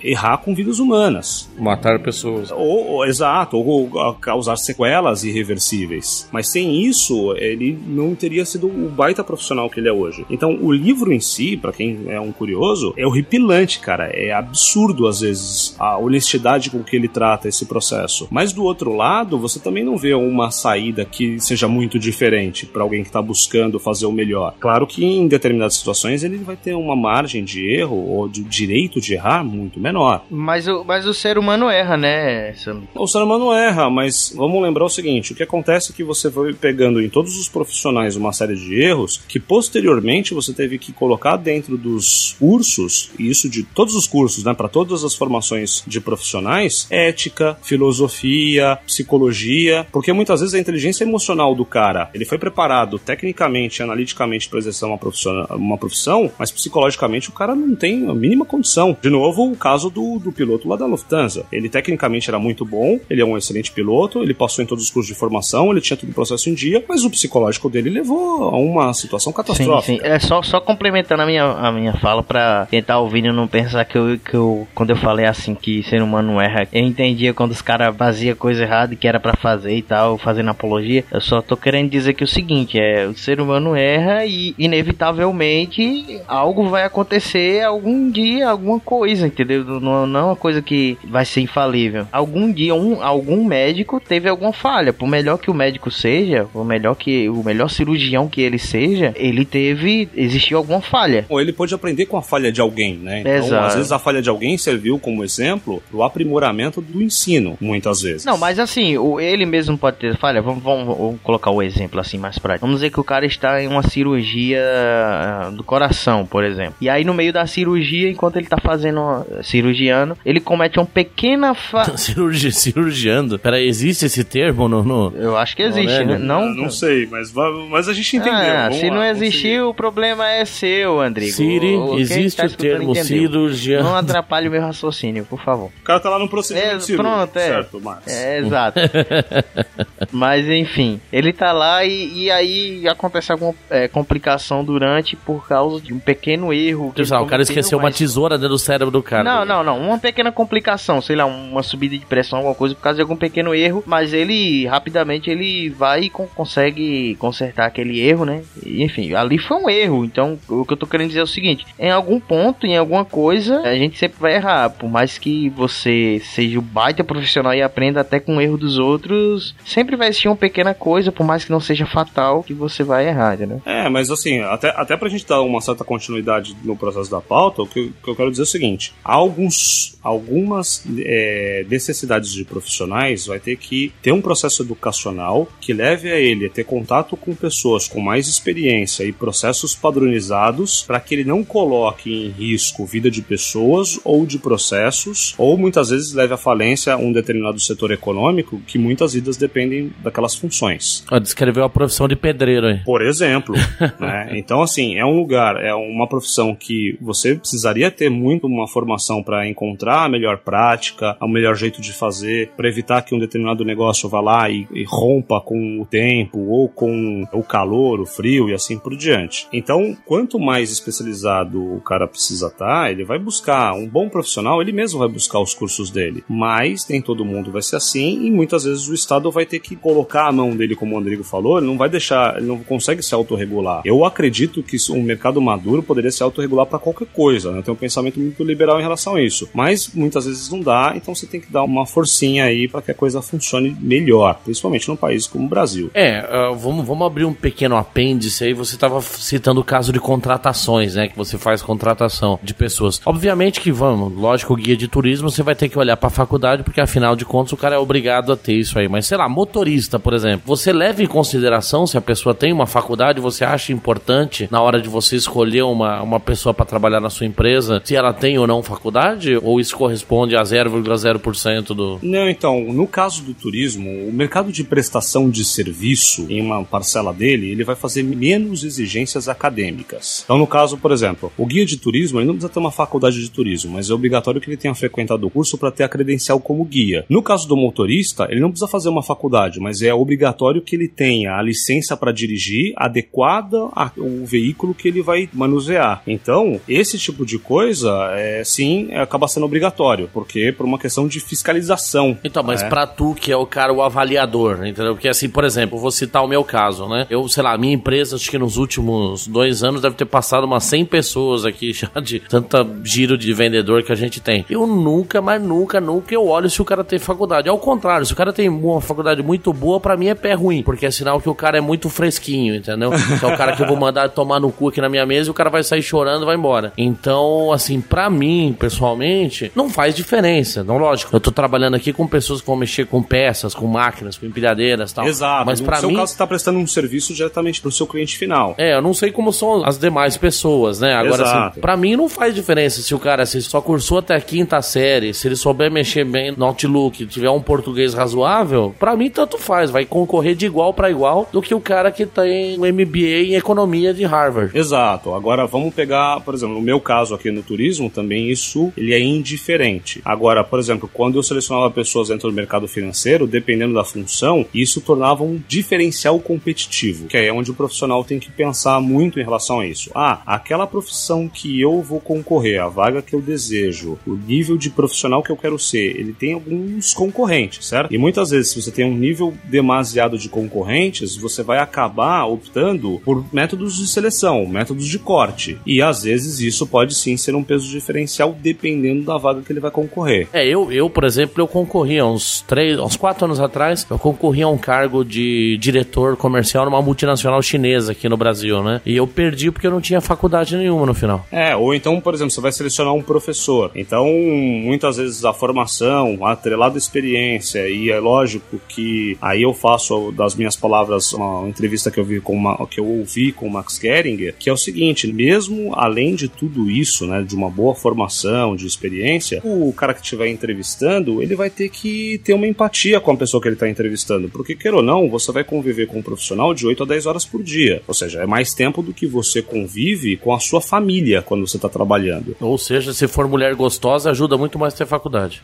errar com vidas humanas. Matar pessoas. Ou, ou exato, ou, ou causar sequelas irreversíveis. Mas sem isso, ele não teria sido o baita profissional que ele é hoje. Então, o livro em si, para quem é um curioso, é horripilante, cara. É absurdo, às vezes, a honestidade com que ele trata esse processo. Mas do outro lado, você também não vê uma saída que seja muito diferente para alguém que está buscando fazer o melhor. Claro que em determinadas situações ele vai ter uma margem de erro ou de direito de errar muito menor. Mas o, mas o ser humano erra, né? O ser humano erra, mas vamos lembrar o seguinte: o que acontece é que você foi pegando em todos os profissionais uma série de erros que posteriormente você teve que colocar dentro dos cursos, e isso de todos os cursos, né, para todas as formações de profissionais, ética, filosofia, psicologia, porque muitas vezes a inteligência emocional do cara, ele foi preparado tecnicamente, analiticamente para exercer uma profissão, uma profissão, mas psicologicamente o cara não tem a mínima condição. De novo, o caso do, do piloto lá da Lufthansa. Ele tecnicamente era muito bom, ele é um excelente piloto, ele passou em todos os cursos de formação, ele tinha todo o processo em dia, mas o psicológico dele levou a uma situação catastrófica. Sim, sim. É só, só complementando a minha, a minha fala para quem tá ouvindo não pensar que eu, que eu, quando eu falei assim que ser humano erra, eu entendia quando os caras faziam coisa errada que era para fazer e tal, fazendo apologia. Eu só tô querendo dizer que é o seguinte, é, o ser humano erra e inevitavelmente algo vai acontecer algum dia, alguma coisa, entendeu? Não, não é uma coisa que vai ser infalível. Algum dia um, algum médico teve alguma falha, por melhor que o médico seja, por melhor que o melhor cirurgião que ele seja, ele teve existiu alguma falha. Ou ele pode aprender com a falha de alguém, né? Então, Exato. às vezes a falha de alguém serviu como exemplo pro aprimoramento do ensino, muitas vezes. Não, mas assim, o, ele mesmo pode ter falha. Vamos, vamos, vamos colocar o exemplo assim mais prático. Vamos dizer que o cara está em uma cirurgia ah, do coração, por exemplo. E aí no meio da cirurgia, enquanto ele está fazendo uh, cirurgiano, ele comete uma pequena falha. Cirurgi, cirurgiando? Peraí, existe esse termo no. no... Eu acho que existe, Não, né? né? Não, não sei, mas, mas a gente entendeu. Ah, se lá, não existir, o problema é seu, Andrigo. Siri, O- existe tá o termo entendeu. cirurgião. Não atrapalhe o meu raciocínio, por favor. O cara tá lá no procedimento É, cirúrgico, pronto, é. certo, Marcos? É, exato. Mas enfim, ele tá lá e, e aí acontece alguma é, complicação durante por causa de um pequeno erro. lá, o cara esqueceu uma tesoura dentro do cérebro do cara. Não, não, não. Uma pequena complicação, sei lá, uma subida de pressão, alguma coisa, por causa de algum pequeno erro. Mas ele, rapidamente, ele vai e con- consegue consertar aquele erro, né? E, enfim, ali foi um erro. Então, o que eu tô querendo dizer é o seguinte: em algum ponto, em alguma coisa, a gente sempre vai errar. Por mais que você seja o baita profissional e aprenda até com o erro dos outros, sempre vai existir uma pequena coisa, por mais que não seja fatal, que você vai errar, entendeu? É, mas assim, até, até pra gente dar uma certa continuidade no processo da pauta, o que, que eu quero dizer é o seguinte: há alguns, algumas é, necessidades de profissionais vai ter que ter um processo educacional que leve a ele a ter contato com pessoas com mais experiência e processos padronizados para que ele não coloque em risco vida de pessoas ou de processos, ou muitas vezes leve à falência um determinado setor econômico que muitas vidas dependem daquelas funções. Descreveu a profissão de pedreiro aí. Por exemplo, né? Então, assim, é um lugar, é uma profissão que você precisaria ter muito uma formação para encontrar a melhor prática, o melhor jeito de fazer, para evitar que um determinado negócio vá lá e, e rompa com o tempo ou com o calor, o frio e assim por diante. Então, quanto mais especializado o cara precisa estar, ele vai buscar um bom profissional, ele mesmo vai buscar os cursos dele. Mas nem todo mundo vai ser assim e muitas vezes o Estado vai ter que colocar a mão dele, como o Rodrigo falou, ele não vai deixar, ele não consegue se autorregular. Eu acredito que um mercado maduro poderia se autorregular para qualquer coisa, né? Tenho um pensamento muito liberal em relação a isso. Mas muitas vezes não dá, então você tem que dar uma forcinha aí para que a coisa funcione melhor, principalmente num país como o Brasil. É, uh, vamos, vamos abrir um pequeno apêndice aí. Você estava citando o caso de contratações, né? Que você faz contratação de pessoas. Obviamente que vamos, lógico, guia de turismo você vai ter que olhar para a faculdade, porque afinal de contas o cara é obrigado a ter isso aí. Mas sei lá, motorista, por exemplo, você leva em consideração se a pessoa tem uma faculdade, você acha importante na hora de você escolher uma, uma pessoa para trabalhar na sua empresa, se ela tem ou não faculdade? Ou isso corresponde a 0,0% do. Não, então, no caso do turismo, o mercado de prestação de serviço, em uma parcela dele, ele vai fazer menos exigências acadêmicas. Então, no caso, por exemplo, o guia de turismo, ele não precisa ter uma faculdade de turismo, mas é obrigatório que ele tenha frequentado o curso para ter a credencial como guia. No caso do motorista, ele não precisa fazer uma faculdade, mas é obrigatório que ele tenha a licença para dirigir adequada ao veículo que ele vai manusear. Então, esse tipo de coisa, é, sim, acaba sendo obrigatório, porque por uma questão de fiscalização. Então, mas é. para tu que é o cara, o avaliador, entendeu? Porque assim, por exemplo, vou citar o meu caso, né? Eu, sei lá, minha empresa, acho que nos últimos dois anos deve ter passado umas 100 pessoas aqui já de tanta giro de vendedor que a gente tem. Eu nunca, mas nunca, nunca eu olho se o cara tem faculdade. Ao contrário, se o cara tem uma faculdade muito boa, para mim é pé ruim, porque é sinal que o cara é muito fresquinho, entendeu? Que é o cara que eu vou mandar tomar no cu aqui na minha mesa e o cara vai sair chorando e vai embora. Então, assim, para mim, pessoalmente, não faz diferença. Não, lógico, eu tô trabalhando aqui com pessoas que vão mexer com peças, com máquinas, com empilhadeiras e tal. Exato. Mas no para seu mim, caso, você está prestando um serviço diretamente para o seu cliente final. é, eu não sei como são as demais pessoas, né? Agora, Exato. assim, pra mim não faz diferença se o cara se só cursou até a quinta série, se ele souber mexer bem no Outlook, tiver um português razoável, pra mim tanto faz, vai concorrer de igual pra igual do que o cara que tem um MBA em economia de Harvard. Exato. Agora vamos pegar, por exemplo, no meu caso aqui no turismo, também isso ele é indiferente. Agora, por exemplo, quando eu selecionava pessoas dentro do mercado financeiro, dependendo da função, isso tornava um diferencial competitivo, que é onde o profissional tem que pensar muito em relação a isso. Ah, aquela profissão que eu vou concorrer, a vaga que eu desejo, o nível de profissional que eu quero ser, ele tem alguns concorrentes, certo? E muitas vezes, se você tem um nível demasiado de concorrentes, você vai acabar optando por métodos de seleção, métodos de corte. E às vezes isso pode sim ser um peso diferencial dependendo da vaga que ele vai concorrer. É, eu, eu, por exemplo, eu concorri há uns três, uns quatro anos atrás, eu concorri a um cargo de diretor comercial numa multinacional chinesa aqui no Brasil, né? E eu perdi porque eu não tinha faculdade nenhuma no final. É, ou então, por exemplo, você vai selecionar um professor. Então, muitas vezes a formação, atrelada à experiência, e é lógico que aí eu faço das minhas palavras uma entrevista que eu vi com uma, que eu ouvi com o Max Geringer, que é o seguinte, mesmo além de tudo isso, né, de uma boa formação, de experiência, o cara que estiver entrevistando, ele vai ter que ter uma empatia com a pessoa que ele está entrevistando, porque queira ou não, você vai conviver com um profissional de 8 a 10 horas por dia. Ou seja, é mais tempo do que você convive com a sua família quando você está trabalhando. Ou seja, se for mulher gostosa, ajuda muito mais ter faculdade.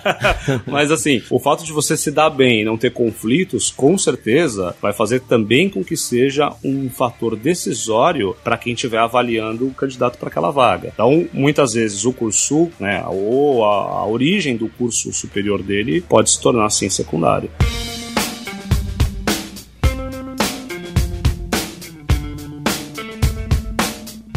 Mas assim, o fato de você se dar bem e não ter conflitos, com certeza, vai fazer também com que seja um fator decisório para quem estiver avaliando o candidato para aquela vaga. Então, muitas vezes o curso, né, ou a, a origem do curso superior dele pode se tornar assim secundário.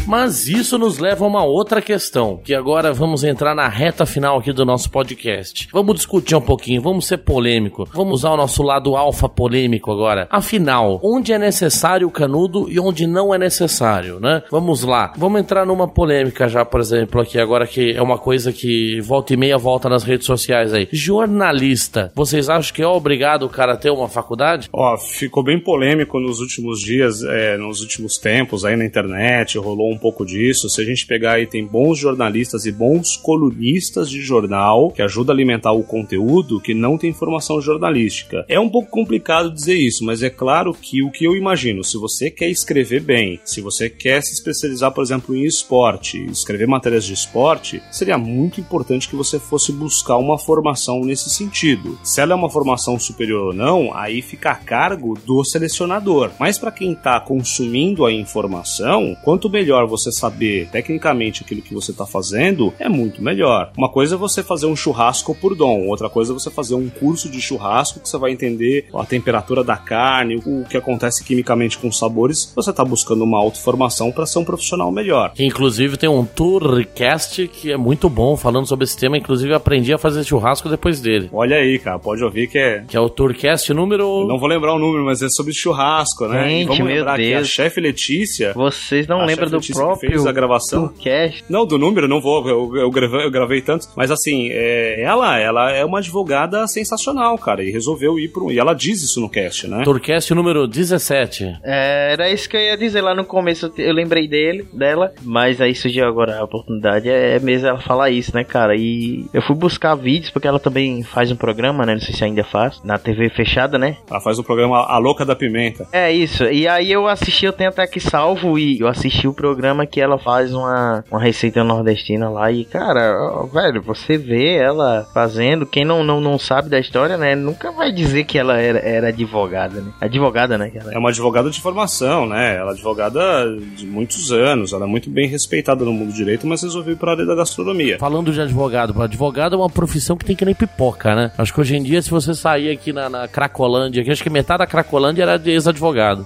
Mas isso nos leva a uma outra questão, que agora vamos entrar na reta final aqui do nosso podcast. Vamos discutir um pouquinho, vamos ser polêmico, vamos usar o nosso lado alfa polêmico agora. Afinal, onde é necessário o canudo e onde não é necessário, né? Vamos lá, vamos entrar numa polêmica já, por exemplo, aqui agora que é uma coisa que volta e meia volta nas redes sociais aí. Jornalista, vocês acham que é obrigado o cara ter uma faculdade? Ó, ficou bem polêmico nos últimos dias, é, nos últimos tempos aí na internet, rolou um pouco disso. Se a gente pegar aí, tem bons jornalistas e bons colunistas de jornal que ajudam a alimentar o conteúdo que não tem formação jornalística. É um pouco complicado dizer isso, mas é claro que o que eu imagino, se você quer escrever bem, se você quer se especializar, por exemplo, em esporte, escrever matérias de esporte, seria muito importante que você fosse buscar uma formação nesse sentido. Se ela é uma formação superior ou não, aí fica a cargo do selecionador. Mas para quem está consumindo a informação, quanto melhor melhor você saber tecnicamente aquilo que você está fazendo, é muito melhor. Uma coisa é você fazer um churrasco por dom, outra coisa é você fazer um curso de churrasco que você vai entender a temperatura da carne, o que acontece quimicamente com os sabores. Você está buscando uma autoformação para ser um profissional melhor. Inclusive tem um Tourcast que é muito bom falando sobre esse tema. Inclusive aprendi a fazer churrasco depois dele. Olha aí, cara, pode ouvir que é. Que é o Tourcast número. Não vou lembrar o número, mas é sobre churrasco, né? Gente, e vamos meu lembrar que a Deus. chefe Letícia. Vocês não lembram do próprio fez a gravação. Tourcast? Não, do número, não vou. Eu, eu, gravei, eu gravei tantos. Mas assim, é, ela, ela é uma advogada sensacional, cara. E resolveu ir pro. E ela diz isso no cast, né? Tourcast número 17. É, era isso que eu ia dizer lá no começo. Eu lembrei dele, dela, mas aí surgiu agora a oportunidade. É mesmo ela falar isso, né, cara? E eu fui buscar vídeos, porque ela também faz um programa, né? Não sei se ainda faz, na TV fechada, né? Ela faz o programa A Louca da Pimenta. É isso. E aí eu assisti, eu tenho até aqui salvo e eu assisti o programa que ela faz uma, uma receita nordestina lá. E, cara, ó, velho, você vê ela fazendo. Quem não, não, não sabe da história, né? Nunca vai dizer que ela era, era advogada, né? Advogada, né? ela É uma advogada de formação, né? Ela é advogada de muitos anos. Ela é muito bem respeitada no mundo do direito, mas resolveu ir para a área da gastronomia. Falando de advogado, advogado é uma profissão que tem que nem pipoca, né? Acho que hoje em dia, se você sair aqui na, na Cracolândia, que acho que metade da Cracolândia era de ex-advogado.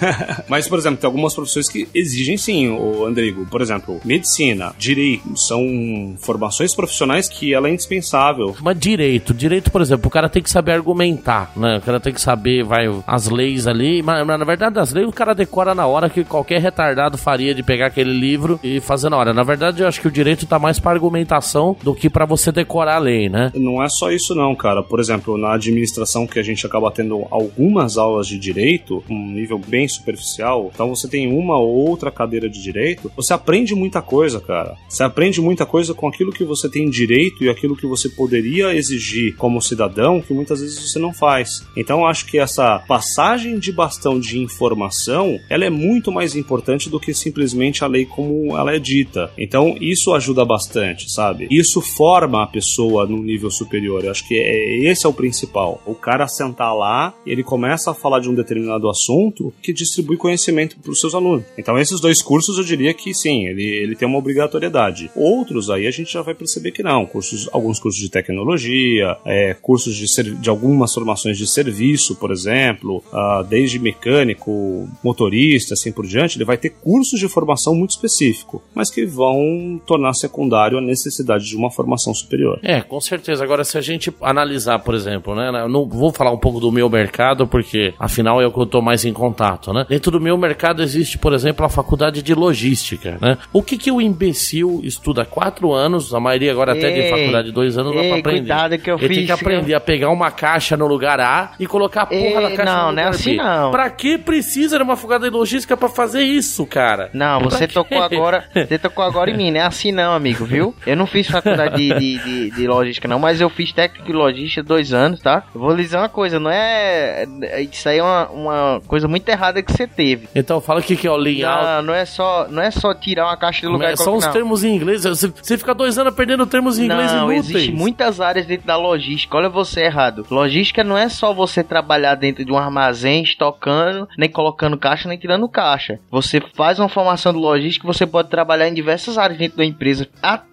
Mas, por exemplo, tem algumas profissões que exigem sim, o Andrigo. Por exemplo, medicina, direito, são formações profissionais que ela é indispensável. Mas direito, direito, por exemplo, o cara tem que saber argumentar, né? O cara tem que saber, vai, as leis ali. Mas, mas, na verdade, as leis o cara decora na hora que qualquer retardado faria de pegar aquele livro e fazer na hora. Na verdade, eu acho que o direito tá mais pra argumentação do que pra você decorar a lei, né? Não é só isso não, cara. Por exemplo, na administração que a gente acaba tendo algumas aulas de direito, um nível bem superficial, então você tem uma ou outra cadeira de direito, você aprende muita coisa, cara. Você aprende muita coisa com aquilo que você tem direito e aquilo que você poderia exigir como cidadão, que muitas vezes você não faz. Então acho que essa passagem de bastão de informação, ela é muito mais importante do que simplesmente a lei como ela é dita. Então isso ajuda bastante, sabe? Isso forma a pessoa num nível superior. Eu acho que é, esse é o principal. O cara sentar lá, ele começa a falar de um determinado assunto que distribui conhecimento para os seus alunos. Então esses dois cursos eu diria que sim, ele, ele tem uma obrigatoriedade. Outros aí a gente já vai perceber que não. Cursos, alguns cursos de tecnologia, é, cursos de, de algumas formações de serviço, por exemplo, ah, desde mecânico, motorista, assim por diante, ele vai ter cursos de formação muito específico, mas que vão tornar secundário a necessidade de uma formação superior. É, com certeza. Agora, se a gente analisar, por exemplo, né? Eu não vou falar um pouco do meu mercado, porque afinal é o que eu tô mais em contato, né? Dentro do meu mercado existe, por exemplo, a faculdade de logística, né? O que que o imbecil estuda quatro anos, a maioria agora até de Ei, faculdade de dois anos, dá ei, pra aprender. cuidado que eu Ele tem fiz, que aprender a pegar uma caixa no lugar A e colocar a porra Ei, da caixa não, no não é lugar assim B. não. Pra que precisa de uma faculdade de logística pra fazer isso, cara? Não, você tocou agora. Você tocou agora em mim, não é assim não, amigo, viu? Eu não fiz faculdade de, de, de- de logística, não, mas eu fiz técnico de logística dois anos, tá? Eu vou lhe dizer uma coisa, não é. Isso aí é uma, uma coisa muito errada que você teve. Então fala o que que é o layout. Não, não é só, não é só tirar uma caixa do lugar É só não. termos em inglês. Você, você fica dois anos perdendo termos em inglês Não, inúteis. existe muitas áreas dentro da logística. Olha você errado. Logística não é só você trabalhar dentro de um armazém, estocando, nem colocando caixa, nem tirando caixa. Você faz uma formação de logística, você pode trabalhar em diversas áreas dentro da empresa. Até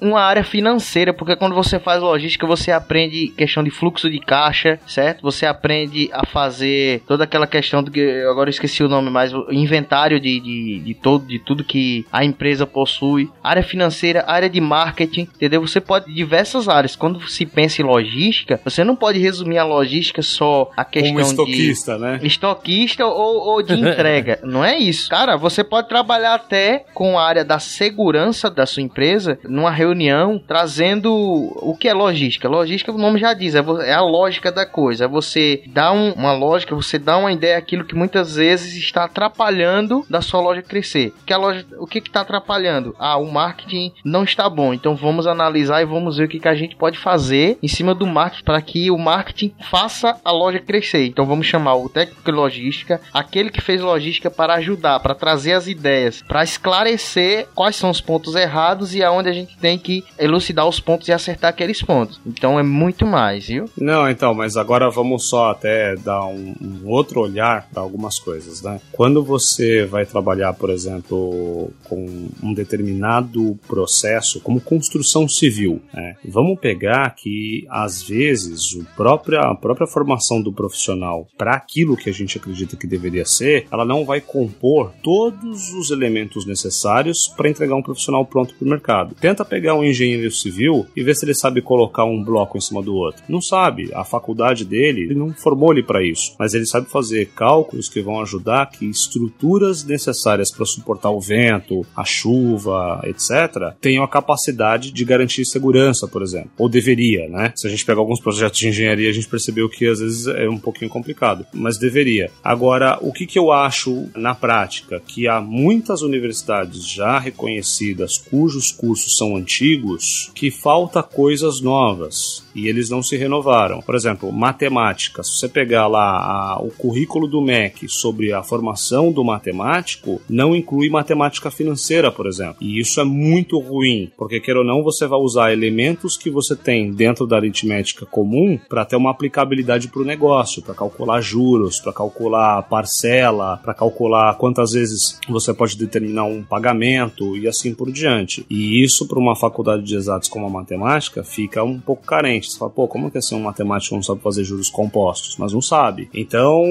uma área financeira, porque quando você faz logística, você aprende questão de fluxo de caixa, certo? Você aprende a fazer toda aquela questão do que agora eu esqueci o nome, mas o inventário de, de, de todo de tudo que a empresa possui, área financeira, área de marketing, entendeu? Você pode diversas áreas. Quando se pensa em logística, você não pode resumir a logística só a questão de estoquista, né? estoquista ou, ou de entrega. Não é isso. Cara, você pode trabalhar até com a área da segurança da sua empresa numa reunião, trazendo o que é logística. Logística, o nome já diz, é, é a lógica da coisa. É você dar um- uma lógica, você dá uma ideia aquilo que muitas vezes está atrapalhando da sua loja crescer. Que a loja, o que está atrapalhando? Ah, o marketing não está bom. Então vamos analisar e vamos ver o que, que a gente pode fazer em cima do marketing para que o marketing faça a loja crescer. Então vamos chamar o técnico de logística, aquele que fez logística para ajudar, para trazer as ideias, para esclarecer quais são os pontos errados e aonde a gente tem que elucidar os pontos e acertar aqueles pontos. Então é muito mais, viu? Não, então, mas agora vamos só até dar um, um outro olhar para algumas coisas, né? Quando você vai trabalhar, por exemplo, com um determinado processo, como construção civil, né? vamos pegar que às vezes o própria, a própria formação do profissional para aquilo que a gente acredita que deveria ser, ela não vai compor todos os elementos necessários para entregar um profissional pronto para o mercado. Tenta pegar um engenheiro civil e ver se ele sabe colocar um bloco em cima do outro. Não sabe. A faculdade dele, ele não formou ele para isso, mas ele sabe fazer cálculos que vão ajudar que estruturas necessárias para suportar o vento, a chuva, etc., tenham a capacidade de garantir segurança, por exemplo. Ou deveria, né? Se a gente pegar alguns projetos de engenharia, a gente percebeu que às vezes é um pouquinho complicado, mas deveria. Agora, o que, que eu acho na prática? Que há muitas universidades já reconhecidas cujos cursos são antigos que falta coisas novas e eles não se renovaram. Por exemplo, matemática. Se você pegar lá a, o currículo do MEC sobre a formação do matemático, não inclui matemática financeira, por exemplo. E isso é muito ruim, porque quer ou não, você vai usar elementos que você tem dentro da aritmética comum para ter uma aplicabilidade para o negócio, para calcular juros, para calcular parcela, para calcular quantas vezes você pode determinar um pagamento e assim por diante. E isso para uma faculdade de exatos como a matemática fica um pouco carente. Você fala, pô, como que assim um matemático não sabe fazer juros compostos? Mas não sabe. Então,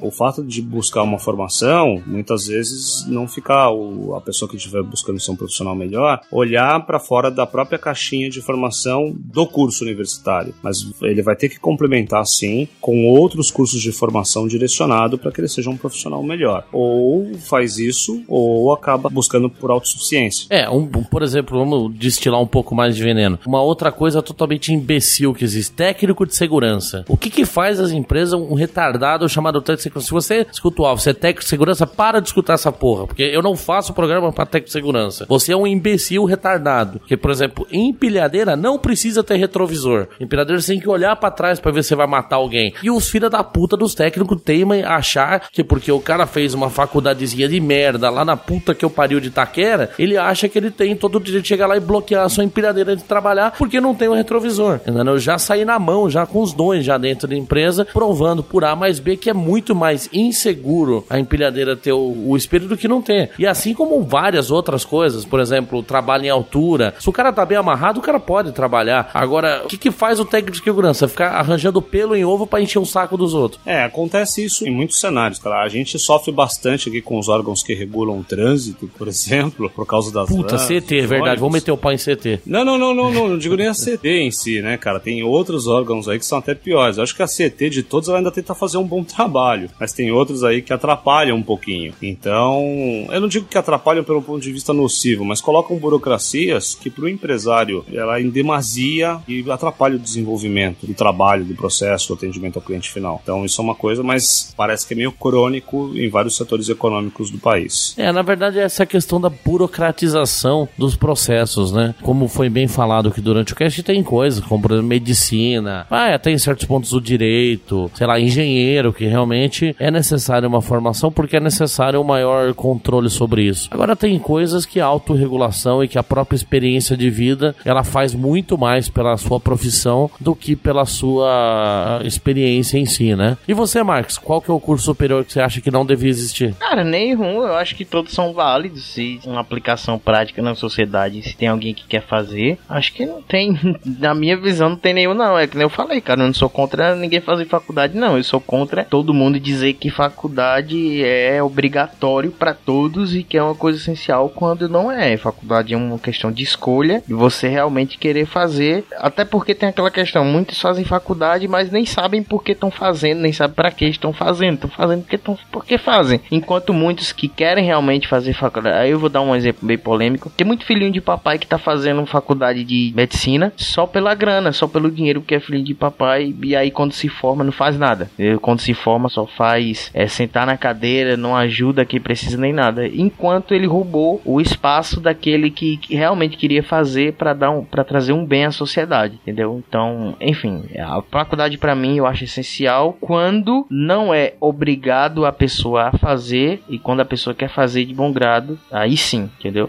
o fato de buscar uma formação, muitas vezes não ficar a pessoa que estiver buscando ser um profissional melhor, olhar para fora da própria caixinha de formação do curso universitário. Mas ele vai ter que complementar, sim, com outros cursos de formação direcionado para que ele seja um profissional melhor. Ou faz isso, ou acaba buscando por autossuficiência. É, um, por exemplo, vamos destilar um pouco mais de veneno. Uma outra coisa totalmente imbecil que existe: técnico de segurança. O que que faz as empresas um retardado chamado técnico de segurança? Se você escuta o Alvo, você é técnico de segurança, para de escutar essa porra, porque eu não faço programa para técnico de segurança. Você é um imbecil retardado. Que, por exemplo, em empilhadeira não precisa ter retrovisor. Em empilhadeira você tem que olhar para trás para ver se vai matar alguém. E os filha da puta dos técnicos teimam achar que porque o cara fez uma faculdadezinha de merda lá na puta que eu pariu de Taquera, ele acha que ele tem todo o direito de chegar lá e bloquear a sua empilhadeira de trabalhar porque não tem um retrovisor. Entendeu? Eu já saí na mão, já com os dons já dentro da empresa, provando por A mais B que é muito mais inseguro a empilhadeira ter o, o espelho do que não ter. E assim como várias outras coisas, por exemplo, trabalho em altura. Se o cara tá bem amarrado, o cara pode trabalhar. Agora, o que, que faz o técnico de segurança? Ficar arranjando pelo em ovo para encher o saco dos outros. É, acontece isso em muitos cenários, cara. A gente sofre bastante aqui com os órgãos que regulam o trânsito, por exemplo, por causa das Puta, vans, CT, é verdade. Vamos meter o pau em CT. Não, não, não, não, não, não digo nem a CT em si, né, cara? Tem outros órgãos aí que são até piores. Eu acho que a CT de todos ela ainda tenta fazer um bom trabalho, mas tem outros aí que atrapalham um pouquinho. Então, eu não digo que atrapalham pelo ponto de vista nocivo, mas colocam burocracias que para o empresário ela é em demasia e atrapalha o desenvolvimento do trabalho, do processo, do atendimento ao cliente final. Então, isso é uma coisa, mas parece que é meio crônico em vários setores econômicos do país. É, na verdade, essa questão da burocratização dos processos, né? Como foi bem falado que durante o cast tem coisas, como por exemplo, medicina, ah, até em certos pontos o direito, sei lá, engenheiro, que realmente é necessário uma formação porque é necessário um maior controle sobre isso. Agora tem coisas que a autorregulação e que a própria experiência de vida, ela faz muito mais pela sua profissão do que pela sua experiência em si, né? E você, Marcos, qual que é o curso superior que você acha que não devia existir? Cara, nenhum. Eu acho que todos são válidos. Se uma aplicação prática na sociedade, se tem alguém que quer fazer, acho que não tem. Na minha visão, não tem nenhum, não. É que nem eu falei, cara. Eu não sou contra ninguém fazer faculdade, não. Eu sou contra todo mundo dizer que faculdade é obrigatório para todos e que é uma coisa essencial quando não é. Faculdade é uma questão de escolha e você realmente querer fazer. Até porque tem aquela questão: muitos fazem faculdade, mas nem sabem por que estão fazendo, nem sabem para que estão fazendo. Estão fazendo porque, tão, porque fazem. Enquanto muitos que querem realmente fazer faculdade. Aí eu vou dar um exemplo bem polêmico. Tem muito filhinho de papai que tá fazendo faculdade de medicina só pela grana, só pelo dinheiro, porque é filhinho de papai. E aí quando se forma, não faz nada. Ele, quando se forma, só faz é, sentar na cadeira, não ajuda quem precisa nem nada. Enquanto ele roubou o espaço daquele que, que realmente queria fazer para dar um, para trazer um bem à sociedade, entendeu? Então, enfim, a faculdade para mim eu acho essencial quando não é obrigado a pessoa a fazer e quando a pessoa quer fazer de bom grado, aí sim, entendeu?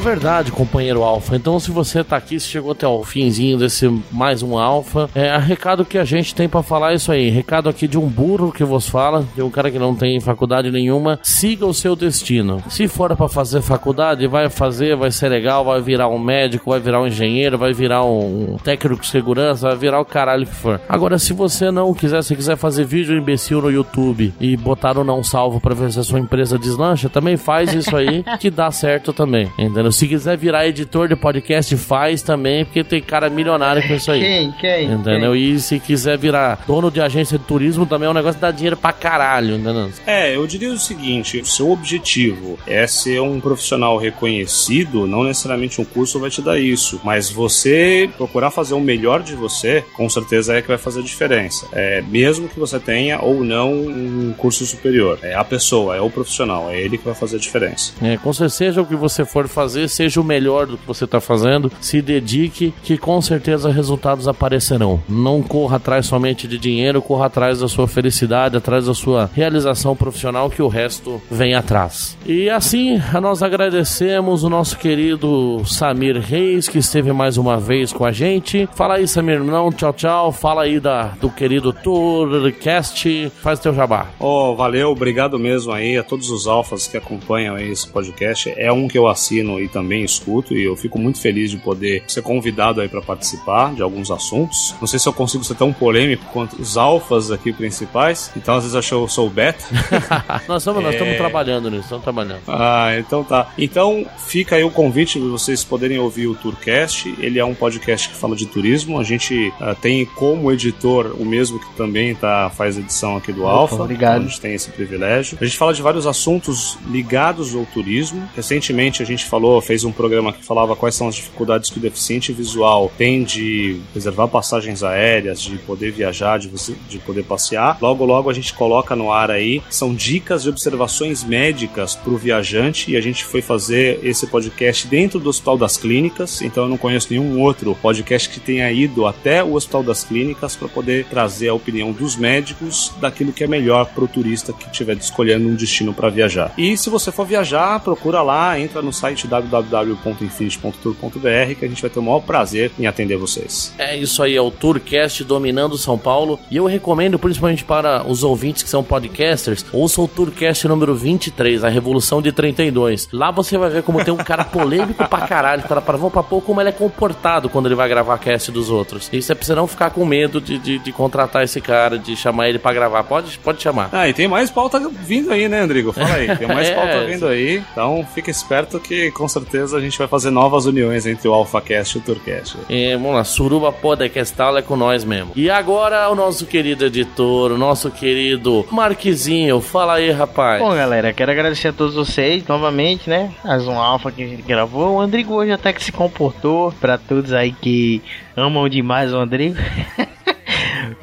Verdade, companheiro Alfa. Então, se você tá aqui, se chegou até o finzinho desse mais um Alfa, é recado que a gente tem para falar é isso aí. Recado aqui de um burro que vos fala, de um cara que não tem faculdade nenhuma. Siga o seu destino. Se for para fazer faculdade, vai fazer, vai ser legal, vai virar um médico, vai virar um engenheiro, vai virar um técnico de segurança, vai virar o caralho que for. Agora, se você não quiser, se quiser fazer vídeo imbecil no YouTube e botar o não salvo para ver se a sua empresa deslancha, também faz isso aí que dá certo também. Entendeu? Se quiser virar editor de podcast, faz também, porque tem cara milionário com isso aí. Quem? Quem? Entendeu? Quem? E se quiser virar dono de agência de turismo, também é um negócio que dá dinheiro pra caralho, entendeu? É, eu diria o seguinte: o seu objetivo é ser um profissional reconhecido, não necessariamente um curso vai te dar isso, mas você procurar fazer o melhor de você, com certeza é que vai fazer a diferença. É, mesmo que você tenha ou não um curso superior. É a pessoa, é o profissional, é ele que vai fazer a diferença. É, com certeza, seja o que você for fazer, seja o melhor do que você está fazendo, se dedique, que com certeza resultados aparecerão. Não corra atrás somente de dinheiro, corra atrás da sua felicidade, atrás da sua realização profissional, que o resto vem atrás. E assim, nós agradecemos o nosso querido Samir Reis, que esteve mais uma vez com a gente. Fala aí, Samir, não, tchau, tchau. Fala aí da, do querido Tourcast, faz teu jabá. Oh, valeu, obrigado mesmo aí a todos os alfas que acompanham esse podcast. É um que eu assino e também escuto e eu fico muito feliz de poder ser convidado aí para participar de alguns assuntos. Não sei se eu consigo ser tão polêmico quanto os alfas aqui principais, então às vezes acho que eu sou o beta. nós estamos é... estamos trabalhando nisso, estamos trabalhando. Ah, então tá. Então fica aí o convite de vocês poderem ouvir o Tourcast. Ele é um podcast que fala de turismo. A gente uh, tem como editor o mesmo que também tá, faz edição aqui do Alfa. Obrigado. Então a gente tem esse privilégio. A gente fala de vários assuntos ligados ao turismo. Recentemente a gente falou, fez um programa que falava quais são as dificuldades que o deficiente visual tem de reservar passagens aéreas, de poder viajar, de, você, de poder passear. Logo, logo a gente coloca no ar aí. São dicas e observações médicas para o viajante e a gente foi fazer esse podcast dentro do Hospital das Clínicas. Então eu não conheço nenhum outro podcast que tenha ido até o Hospital das Clínicas para poder trazer a opinião dos médicos daquilo que é melhor para o turista que estiver escolhendo um destino para viajar. E se você for viajar, procura lá, entra no site www www.infinity.tour.br que a gente vai ter o maior prazer em atender vocês. É isso aí, é o Tourcast dominando São Paulo e eu recomendo principalmente para os ouvintes que são podcasters, ouça o Tourcast número 23, a Revolução de 32. Lá você vai ver como tem um cara polêmico pra caralho, para para vão pra pouco como ele é comportado quando ele vai gravar cast dos outros. Isso é pra você não ficar com medo de, de, de contratar esse cara, de chamar ele para gravar. Pode, pode chamar. Ah, e tem mais pauta vindo aí, né, Andrigo? Fala aí, tem mais é, pauta vindo aí. Então fica esperto que com certeza a gente vai fazer novas uniões entre o AlphaCast e o Tourcast. É, vamos lá, Suruba Podcastal é com nós mesmo. E agora o nosso querido editor, o nosso querido Marquezinho, fala aí, rapaz. Bom, galera, quero agradecer a todos vocês novamente, né? Mais um Alpha que a gente gravou. O Andrigo hoje até que se comportou, para todos aí que amam demais o Andrigo.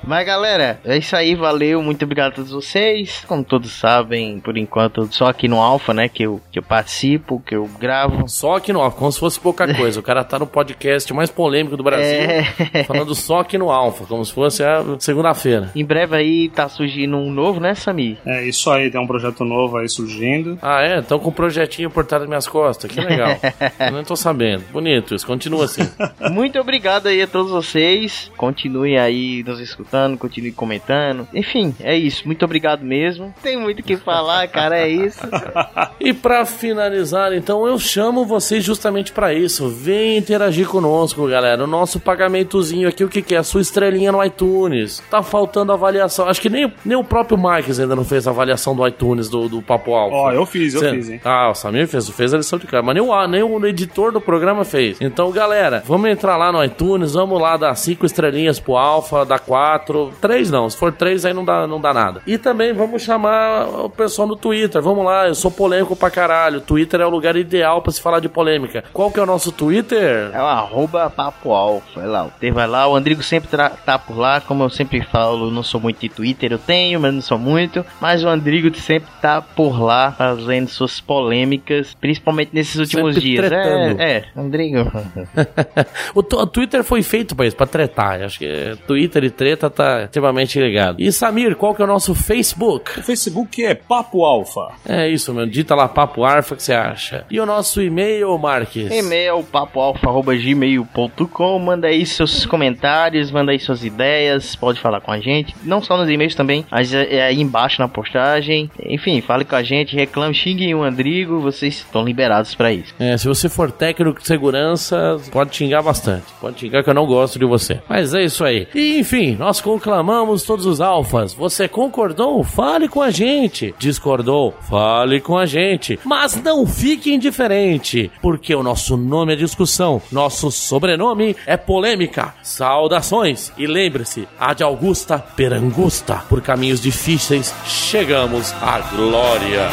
Mas galera, é isso aí, valeu, muito obrigado a todos vocês. Como todos sabem, por enquanto, só aqui no Alpha, né, que eu, que eu participo, que eu gravo. Só aqui no Alpha, como se fosse pouca coisa. o cara tá no podcast mais polêmico do Brasil, é... falando só aqui no Alpha, como se fosse a segunda-feira. Em breve aí tá surgindo um novo, né, Sami? É, isso aí, tem um projeto novo aí surgindo. Ah, é? Estão com um projetinho por trás das minhas costas, que legal. eu não tô sabendo. Bonito isso, continua assim. muito obrigado aí a todos vocês. Continuem aí nos escutando, continue comentando. Enfim, é isso. Muito obrigado mesmo. Tem muito o que falar, cara, é isso. e para finalizar, então, eu chamo vocês justamente para isso. Vem interagir conosco, galera. O nosso pagamentozinho aqui, o que, que é? A sua estrelinha no iTunes. Tá faltando avaliação. Acho que nem, nem o próprio Marques ainda não fez a avaliação do iTunes do, do Papo Alfa. Ó, oh, eu fiz, eu Cê... fiz, hein? Ah, o Samir fez, fez a lição de cara. Mas nem o, nem o editor do programa fez. Então, galera, vamos entrar lá no iTunes, vamos lá dar cinco estrelinhas pro Alfa, dar quatro quatro, três não. Se for três, aí não dá, não dá nada. E também vamos chamar o pessoal no Twitter. Vamos lá, eu sou polêmico pra caralho. Twitter é o lugar ideal pra se falar de polêmica. Qual que é o nosso Twitter? É o arroba papo alfa. Vai lá, o vai lá. O Andrigo sempre tá por lá. Como eu sempre falo, não sou muito de Twitter. Eu tenho, mas não sou muito. Mas o Andrigo sempre tá por lá fazendo suas polêmicas, principalmente nesses últimos sempre dias. Tretando. É, é, Andrigo. o, o, Twitter foi feito pra isso, pra tretar. Acho que Twitter e treta tá extremamente ligado. E Samir, qual que é o nosso Facebook? O Facebook é Papo Alfa. É isso, meu. Dita lá Papo Alfa que você acha. E o nosso e-mail, Marques? E-mail papoalfa.gmail.com. Manda aí seus comentários, manda aí suas ideias, pode falar com a gente. Não só nos e-mails também, mas é, é aí embaixo na postagem. Enfim, fale com a gente, reclame, xinguem o Andrigo, vocês estão liberados para isso. É, se você for técnico de segurança, pode xingar bastante. Pode xingar que eu não gosto de você. Mas é isso aí. E enfim, nós conclamamos todos os alfas. Você concordou? Fale com a gente. Discordou? Fale com a gente. Mas não fique indiferente, porque o nosso nome é discussão, nosso sobrenome é polêmica. Saudações e lembre-se, a de Augusta Perangusta. Por caminhos difíceis chegamos à glória.